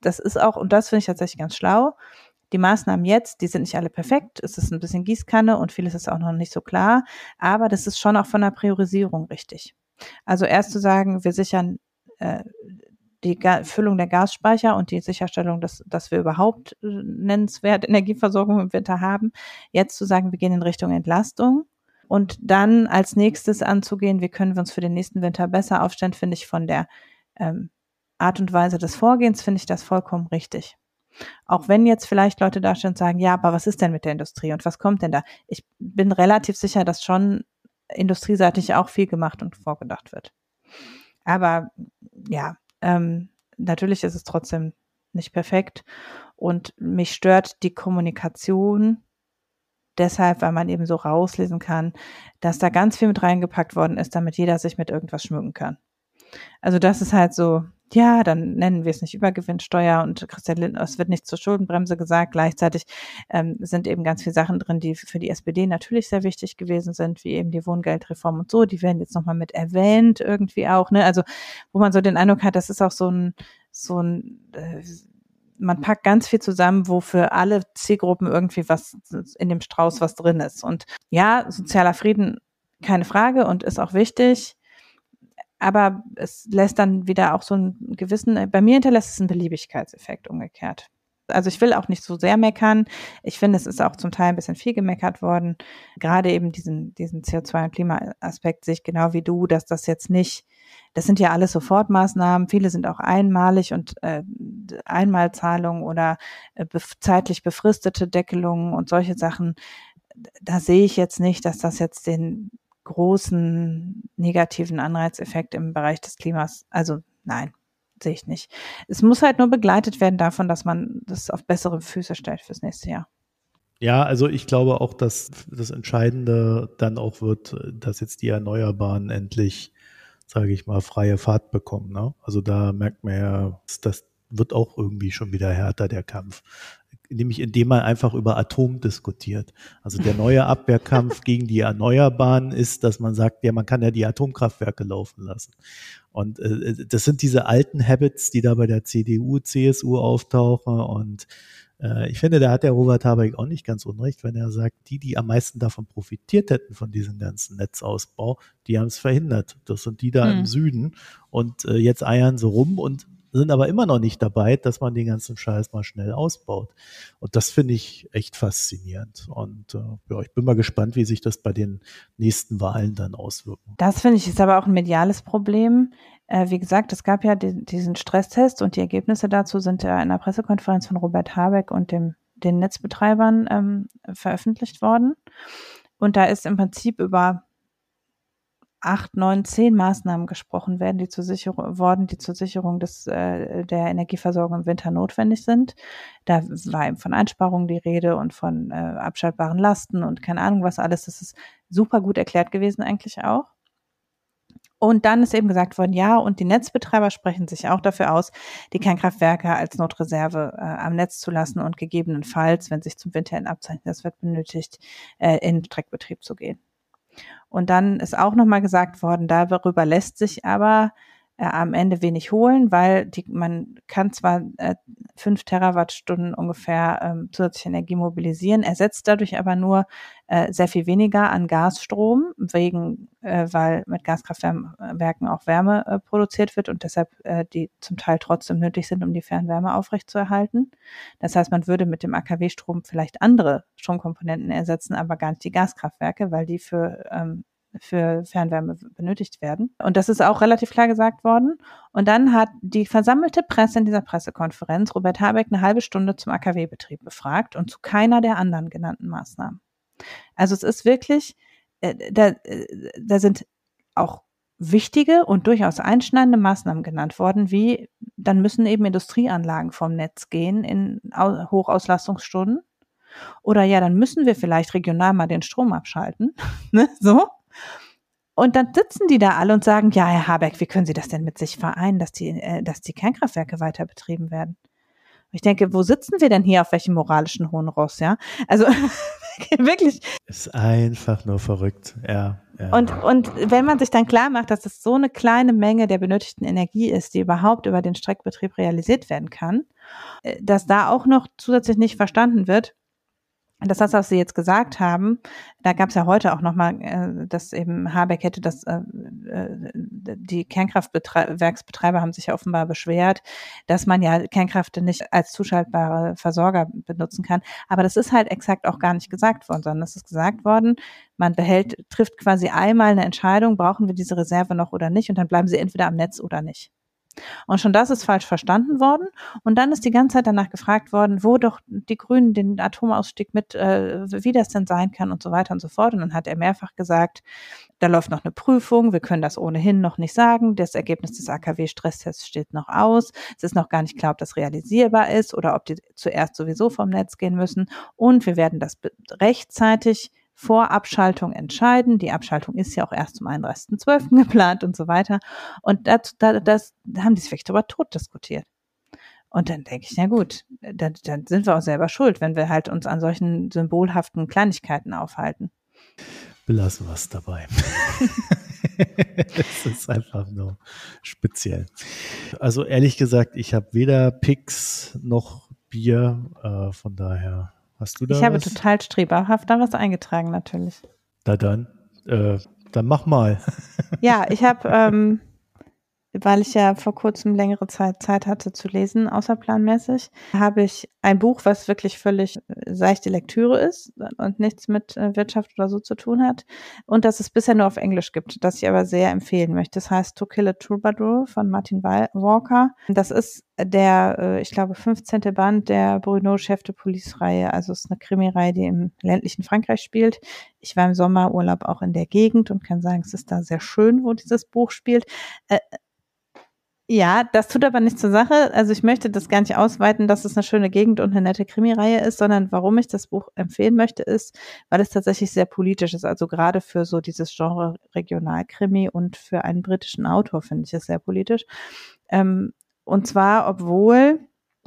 das ist auch, und das finde ich tatsächlich ganz schlau. Die Maßnahmen jetzt, die sind nicht alle perfekt. Es ist ein bisschen Gießkanne und vieles ist auch noch nicht so klar. Aber das ist schon auch von der Priorisierung richtig. Also erst zu sagen, wir sichern äh, die Ga Füllung der Gasspeicher und die Sicherstellung, dass, dass wir überhaupt äh, nennenswert Energieversorgung im Winter haben. Jetzt zu sagen, wir gehen in Richtung Entlastung und dann als nächstes anzugehen, wie können wir uns für den nächsten Winter besser aufstellen, finde ich von der ähm, Art und Weise des Vorgehens, finde ich das vollkommen richtig. Auch wenn jetzt vielleicht Leute da stehen und sagen, ja, aber was ist denn mit der Industrie und was kommt denn da? Ich bin relativ sicher, dass schon industrieseitig auch viel gemacht und vorgedacht wird. Aber ja, ähm, natürlich ist es trotzdem nicht perfekt und mich stört die Kommunikation deshalb, weil man eben so rauslesen kann, dass da ganz viel mit reingepackt worden ist, damit jeder sich mit irgendwas schmücken kann. Also das ist halt so, ja, dann nennen wir es nicht Übergewinnsteuer und Christian Lindner, es wird nicht zur Schuldenbremse gesagt. Gleichzeitig ähm, sind eben ganz viele Sachen drin, die für die SPD natürlich sehr wichtig gewesen sind, wie eben die Wohngeldreform und so. Die werden jetzt nochmal mit erwähnt irgendwie auch. Ne? Also wo man so den Eindruck hat, das ist auch so ein, so ein äh, man packt ganz viel zusammen, wo für alle Zielgruppen irgendwie was in dem Strauß was drin ist. Und ja, sozialer Frieden, keine Frage und ist auch wichtig aber es lässt dann wieder auch so einen gewissen, bei mir hinterlässt es einen Beliebigkeitseffekt umgekehrt. Also ich will auch nicht so sehr meckern. Ich finde, es ist auch zum Teil ein bisschen viel gemeckert worden. Gerade eben diesen, diesen CO2- und Klimaaspekt sehe ich genau wie du, dass das jetzt nicht, das sind ja alles Sofortmaßnahmen. Viele sind auch einmalig und äh, Einmalzahlungen oder äh, zeitlich befristete Deckelungen und solche Sachen. Da sehe ich jetzt nicht, dass das jetzt den großen negativen Anreizeffekt im Bereich des Klimas. Also nein, sehe ich nicht. Es muss halt nur begleitet werden davon, dass man das auf bessere Füße stellt fürs nächste Jahr. Ja, also ich glaube auch, dass das Entscheidende dann auch wird, dass jetzt die Erneuerbaren endlich, sage ich mal, freie Fahrt bekommen. Ne? Also da merkt man ja, das wird auch irgendwie schon wieder härter, der Kampf nämlich indem man einfach über Atom diskutiert. Also der neue Abwehrkampf gegen die Erneuerbaren ist, dass man sagt, ja, man kann ja die Atomkraftwerke laufen lassen. Und äh, das sind diese alten Habits, die da bei der CDU, CSU auftauchen. Und äh, ich finde, da hat der Robert Habeck auch nicht ganz unrecht, wenn er sagt, die, die am meisten davon profitiert hätten, von diesem ganzen Netzausbau, die haben es verhindert. Das sind die da hm. im Süden. Und äh, jetzt eiern sie rum und sind aber immer noch nicht dabei, dass man den ganzen Scheiß mal schnell ausbaut. Und das finde ich echt faszinierend. Und äh, ja, ich bin mal gespannt, wie sich das bei den nächsten Wahlen dann auswirken. Das finde ich ist aber auch ein mediales Problem. Äh, wie gesagt, es gab ja die, diesen Stresstest und die Ergebnisse dazu sind ja in einer Pressekonferenz von Robert Habeck und dem, den Netzbetreibern ähm, veröffentlicht worden. Und da ist im Prinzip über acht, neun, zehn Maßnahmen gesprochen werden, die zur Sicherung worden, die zur Sicherung des äh, der Energieversorgung im Winter notwendig sind. Da war eben von Einsparungen die Rede und von äh, abschaltbaren Lasten und keine Ahnung was alles. Das ist super gut erklärt gewesen eigentlich auch. Und dann ist eben gesagt worden, ja, und die Netzbetreiber sprechen sich auch dafür aus, die Kernkraftwerke als Notreserve äh, am Netz zu lassen und gegebenenfalls, wenn sich zum Winter hin abzeichnet, das wird benötigt, äh, in Streckbetrieb zu gehen. Und dann ist auch nochmal gesagt worden, darüber lässt sich aber äh, am Ende wenig holen, weil die, man kann zwar äh, fünf Terawattstunden ungefähr ähm, zusätzliche Energie mobilisieren, ersetzt dadurch aber nur äh, sehr viel weniger an Gasstrom, wegen, äh, weil mit Gaskraftwerken auch Wärme äh, produziert wird und deshalb äh, die zum Teil trotzdem nötig sind, um die Fernwärme aufrechtzuerhalten. Das heißt, man würde mit dem AKW-Strom vielleicht andere Stromkomponenten ersetzen, aber gar nicht die Gaskraftwerke, weil die für ähm, für Fernwärme benötigt werden. Und das ist auch relativ klar gesagt worden. Und dann hat die versammelte Presse in dieser Pressekonferenz Robert Habeck eine halbe Stunde zum AKW-Betrieb befragt und zu keiner der anderen genannten Maßnahmen. Also es ist wirklich, äh, da, äh, da sind auch wichtige und durchaus einschneidende Maßnahmen genannt worden, wie dann müssen eben Industrieanlagen vom Netz gehen in Hochauslastungsstunden. Oder ja, dann müssen wir vielleicht regional mal den Strom abschalten. ne? So. Und dann sitzen die da alle und sagen, ja, Herr Habeck, wie können Sie das denn mit sich vereinen, dass die, äh, dass die Kernkraftwerke weiter betrieben werden? ich denke, wo sitzen wir denn hier auf welchem moralischen hohen Ross, ja? Also wirklich. Ist einfach nur verrückt, ja, ja. Und, und wenn man sich dann klar macht, dass es so eine kleine Menge der benötigten Energie ist, die überhaupt über den Streckbetrieb realisiert werden kann, äh, dass da auch noch zusätzlich nicht verstanden wird, das, was Sie jetzt gesagt haben, da gab es ja heute auch nochmal, äh, dass eben Habeck hätte das, äh, äh, die Kernkraftwerksbetreiber haben sich ja offenbar beschwert, dass man ja Kernkraft nicht als zuschaltbare Versorger benutzen kann. Aber das ist halt exakt auch gar nicht gesagt worden, sondern es ist gesagt worden, man behält, trifft quasi einmal eine Entscheidung, brauchen wir diese Reserve noch oder nicht, und dann bleiben sie entweder am Netz oder nicht. Und schon das ist falsch verstanden worden. Und dann ist die ganze Zeit danach gefragt worden, wo doch die Grünen den Atomausstieg mit, äh, wie das denn sein kann und so weiter und so fort. Und dann hat er mehrfach gesagt, da läuft noch eine Prüfung, wir können das ohnehin noch nicht sagen. Das Ergebnis des AKW-Stresstests steht noch aus. Es ist noch gar nicht klar, ob das realisierbar ist oder ob die zuerst sowieso vom Netz gehen müssen. Und wir werden das rechtzeitig vor Abschaltung entscheiden. Die Abschaltung ist ja auch erst zum 31.12. geplant und so weiter. Und das, das, das da haben die sich wirklich darüber tot diskutiert. Und dann denke ich, na gut, dann, dann sind wir auch selber schuld, wenn wir halt uns an solchen symbolhaften Kleinigkeiten aufhalten. Belassen wir es dabei. Es ist einfach nur speziell. Also ehrlich gesagt, ich habe weder Pix noch Bier, äh, von daher hast du da Ich habe was? total streberhaft da was eingetragen, natürlich. Na dann, äh, dann mach mal. Ja, ich habe, ähm, weil ich ja vor kurzem längere Zeit Zeit hatte zu lesen, außerplanmäßig, habe ich ein Buch, was wirklich völlig äh, seichte Lektüre ist und nichts mit äh, Wirtschaft oder so zu tun hat und das es bisher nur auf Englisch gibt, das ich aber sehr empfehlen möchte. Das heißt To Kill a Troubadour von Martin Wa- Walker. Das ist der, äh, ich glaube, 15. Band der Bruno Chef de Police-Reihe. Also es ist eine Krimireihe, die im ländlichen Frankreich spielt. Ich war im Sommerurlaub auch in der Gegend und kann sagen, es ist da sehr schön, wo dieses Buch spielt. Ja, das tut aber nichts zur Sache. Also ich möchte das gar nicht ausweiten, dass es eine schöne Gegend und eine nette Krimireihe ist, sondern warum ich das Buch empfehlen möchte, ist, weil es tatsächlich sehr politisch ist. Also gerade für so dieses Genre Regionalkrimi und für einen britischen Autor finde ich es sehr politisch. Ähm, und zwar, obwohl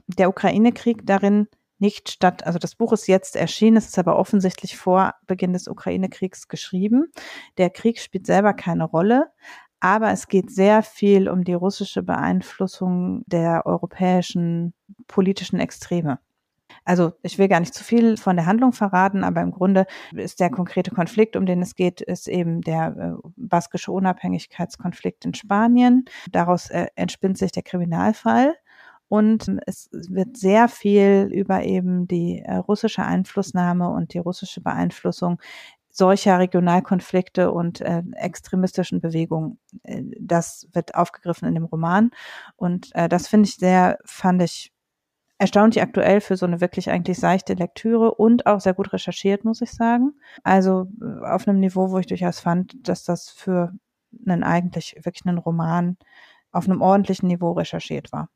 der Ukraine-Krieg darin nicht statt, also das Buch ist jetzt erschienen, es ist aber offensichtlich vor Beginn des Ukraine-Kriegs geschrieben. Der Krieg spielt selber keine Rolle, aber es geht sehr viel um die russische Beeinflussung der europäischen politischen Extreme. Also ich will gar nicht zu viel von der Handlung verraten, aber im Grunde ist der konkrete Konflikt, um den es geht, ist eben der äh, baskische Unabhängigkeitskonflikt in Spanien. Daraus äh, entspinnt sich der Kriminalfall. Und es wird sehr viel über eben die äh, russische Einflussnahme und die russische Beeinflussung solcher Regionalkonflikte und äh, extremistischen Bewegungen. Äh, das wird aufgegriffen in dem Roman. Und äh, das finde ich sehr, fand ich erstaunlich aktuell für so eine wirklich eigentlich seichte Lektüre und auch sehr gut recherchiert, muss ich sagen. Also äh, auf einem Niveau, wo ich durchaus fand, dass das für einen eigentlich wirklich einen Roman auf einem ordentlichen Niveau recherchiert war.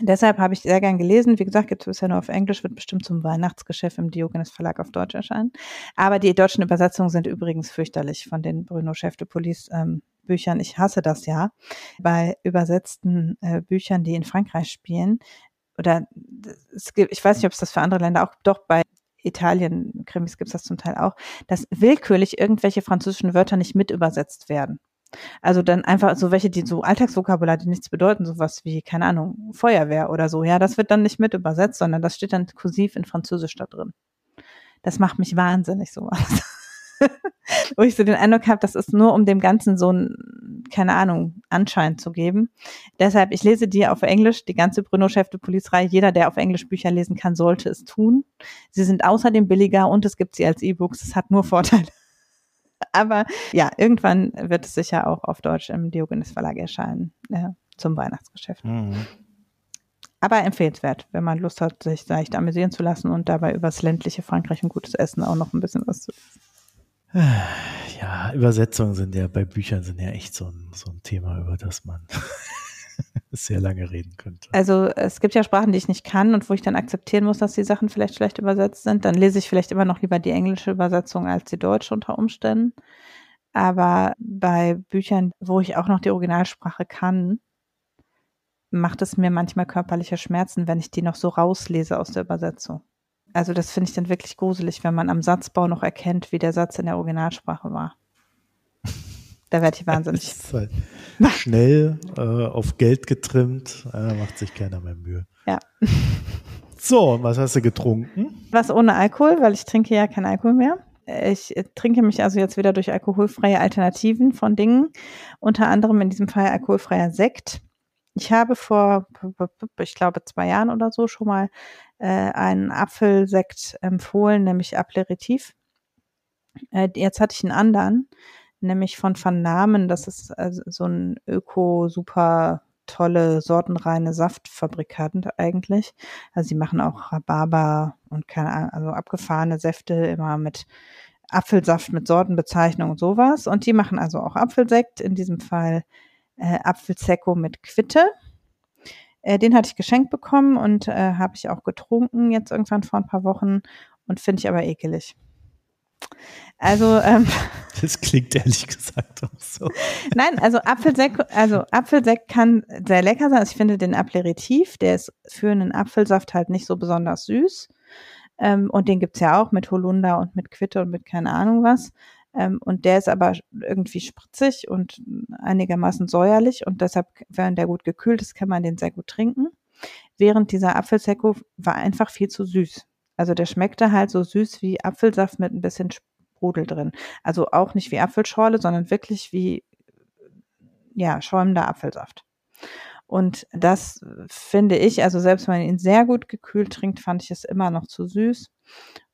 Deshalb habe ich sehr gern gelesen. Wie gesagt, gibt es bisher nur auf Englisch, wird bestimmt zum Weihnachtsgeschäft im Diogenes Verlag auf Deutsch erscheinen. Aber die deutschen Übersetzungen sind übrigens fürchterlich von den Bruno Chef de Police ähm, Büchern. Ich hasse das ja. Bei übersetzten äh, Büchern, die in Frankreich spielen, oder es gibt, ich weiß nicht, ob es das für andere Länder auch, doch bei Italien, Krimis gibt es das zum Teil auch, dass willkürlich irgendwelche französischen Wörter nicht mit übersetzt werden. Also dann einfach so welche, die so Alltagsvokabular, die nichts bedeuten, sowas wie, keine Ahnung, Feuerwehr oder so. Ja, das wird dann nicht mit übersetzt, sondern das steht dann kursiv in Französisch da drin. Das macht mich wahnsinnig, sowas. Wo ich so den Eindruck habe, das ist nur, um dem Ganzen so ein, keine Ahnung, Anschein zu geben. Deshalb, ich lese die auf Englisch, die ganze Bruno Chef de. Jeder, der auf Englisch Bücher lesen kann, sollte es tun. Sie sind außerdem billiger und es gibt sie als E-Books. Es hat nur Vorteile. Aber ja, irgendwann wird es sicher auch auf Deutsch im Diogenes Verlag erscheinen äh, zum Weihnachtsgeschäft. Mhm. Aber empfehlenswert, wenn man Lust hat, sich leicht amüsieren zu lassen und dabei übers ländliche Frankreich und gutes Essen auch noch ein bisschen was zu lesen. Ja, Übersetzungen sind ja bei Büchern sind ja echt so ein, so ein Thema, über das man sehr lange reden könnte. Also es gibt ja Sprachen, die ich nicht kann und wo ich dann akzeptieren muss, dass die Sachen vielleicht schlecht übersetzt sind. Dann lese ich vielleicht immer noch lieber die englische Übersetzung als die deutsche unter Umständen. Aber bei Büchern, wo ich auch noch die Originalsprache kann, macht es mir manchmal körperliche Schmerzen, wenn ich die noch so rauslese aus der Übersetzung. Also das finde ich dann wirklich gruselig, wenn man am Satzbau noch erkennt, wie der Satz in der Originalsprache war. Da werde ich wahnsinnig. Halt schnell äh, auf Geld getrimmt, äh, macht sich keiner mehr Mühe. Ja. So, und was hast du getrunken? Was ohne Alkohol, weil ich trinke ja kein Alkohol mehr. Ich äh, trinke mich also jetzt wieder durch alkoholfreie Alternativen von Dingen, unter anderem in diesem Fall alkoholfreier Sekt. Ich habe vor, ich glaube, zwei Jahren oder so schon mal äh, einen Apfelsekt empfohlen, nämlich Aperitif. Äh, jetzt hatte ich einen anderen, nämlich von Van Namen. Das ist also so ein öko super tolle sortenreine Saftfabrikant eigentlich. Also sie machen auch Rhabarber und keine Ahnung, also abgefahrene Säfte immer mit Apfelsaft mit Sortenbezeichnung und sowas. Und die machen also auch Apfelsekt, in diesem Fall äh, Apfelzecco mit Quitte. Äh, den hatte ich geschenkt bekommen und äh, habe ich auch getrunken jetzt irgendwann vor ein paar Wochen und finde ich aber ekelig. Also ähm, das klingt ehrlich gesagt auch so. Nein, also Apfelsekt, also Apfelsekt kann sehr lecker sein. Also ich finde den Aperitif, der ist für einen Apfelsaft halt nicht so besonders süß. Ähm, und den gibt's ja auch mit Holunder und mit Quitte und mit keine Ahnung was. Ähm, und der ist aber irgendwie spritzig und einigermaßen säuerlich und deshalb, wenn der gut gekühlt ist, kann man den sehr gut trinken. Während dieser Apfelsekko war einfach viel zu süß. Also der schmeckte halt so süß wie Apfelsaft mit ein bisschen Sprudel drin. Also auch nicht wie Apfelschorle, sondern wirklich wie, ja, schäumender Apfelsaft. Und das finde ich, also selbst wenn man ihn sehr gut gekühlt trinkt, fand ich es immer noch zu süß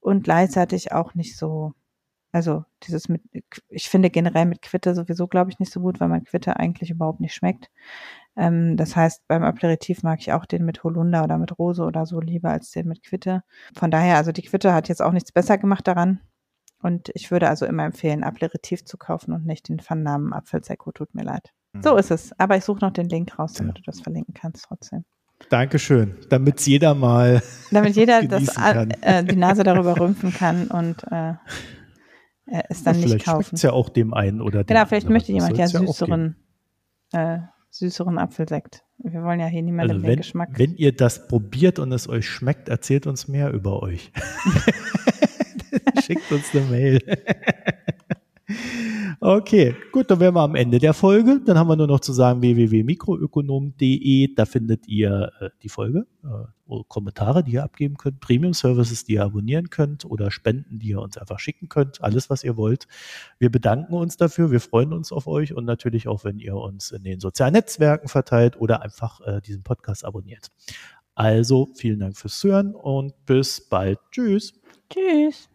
und gleichzeitig auch nicht so, also dieses mit, ich finde generell mit Quitte sowieso, glaube ich, nicht so gut, weil man Quitte eigentlich überhaupt nicht schmeckt. Ähm, das heißt, beim Aperitif mag ich auch den mit Holunder oder mit Rose oder so lieber als den mit Quitte. Von daher, also die Quitte hat jetzt auch nichts besser gemacht daran. Und ich würde also immer empfehlen, Aperitif zu kaufen und nicht den Vernamen Apfelsekko. Tut mir leid. Mhm. So ist es. Aber ich suche noch den Link raus, damit ja. du das verlinken kannst trotzdem. Dankeschön. Damit jeder mal. Damit jeder das, äh, die Nase darüber rümpfen kann und äh, es dann ja, nicht kaufen. Vielleicht ja auch dem einen oder dem Genau, vielleicht anderen. möchte jemand ja süßeren, äh, süßeren Apfelsekt. Wir wollen ja hier niemanden also wenn, den Geschmack. Wenn ihr das probiert und es euch schmeckt, erzählt uns mehr über euch. Schickt uns eine Mail. Okay, gut, dann wären wir am Ende der Folge. Dann haben wir nur noch zu sagen www.mikroökonom.de. Da findet ihr äh, die Folge, äh, Kommentare, die ihr abgeben könnt, Premium-Services, die ihr abonnieren könnt oder Spenden, die ihr uns einfach schicken könnt. Alles, was ihr wollt. Wir bedanken uns dafür. Wir freuen uns auf euch und natürlich auch, wenn ihr uns in den sozialen Netzwerken verteilt oder einfach äh, diesen Podcast abonniert. Also vielen Dank fürs Zuhören und bis bald. Tschüss. Tschüss.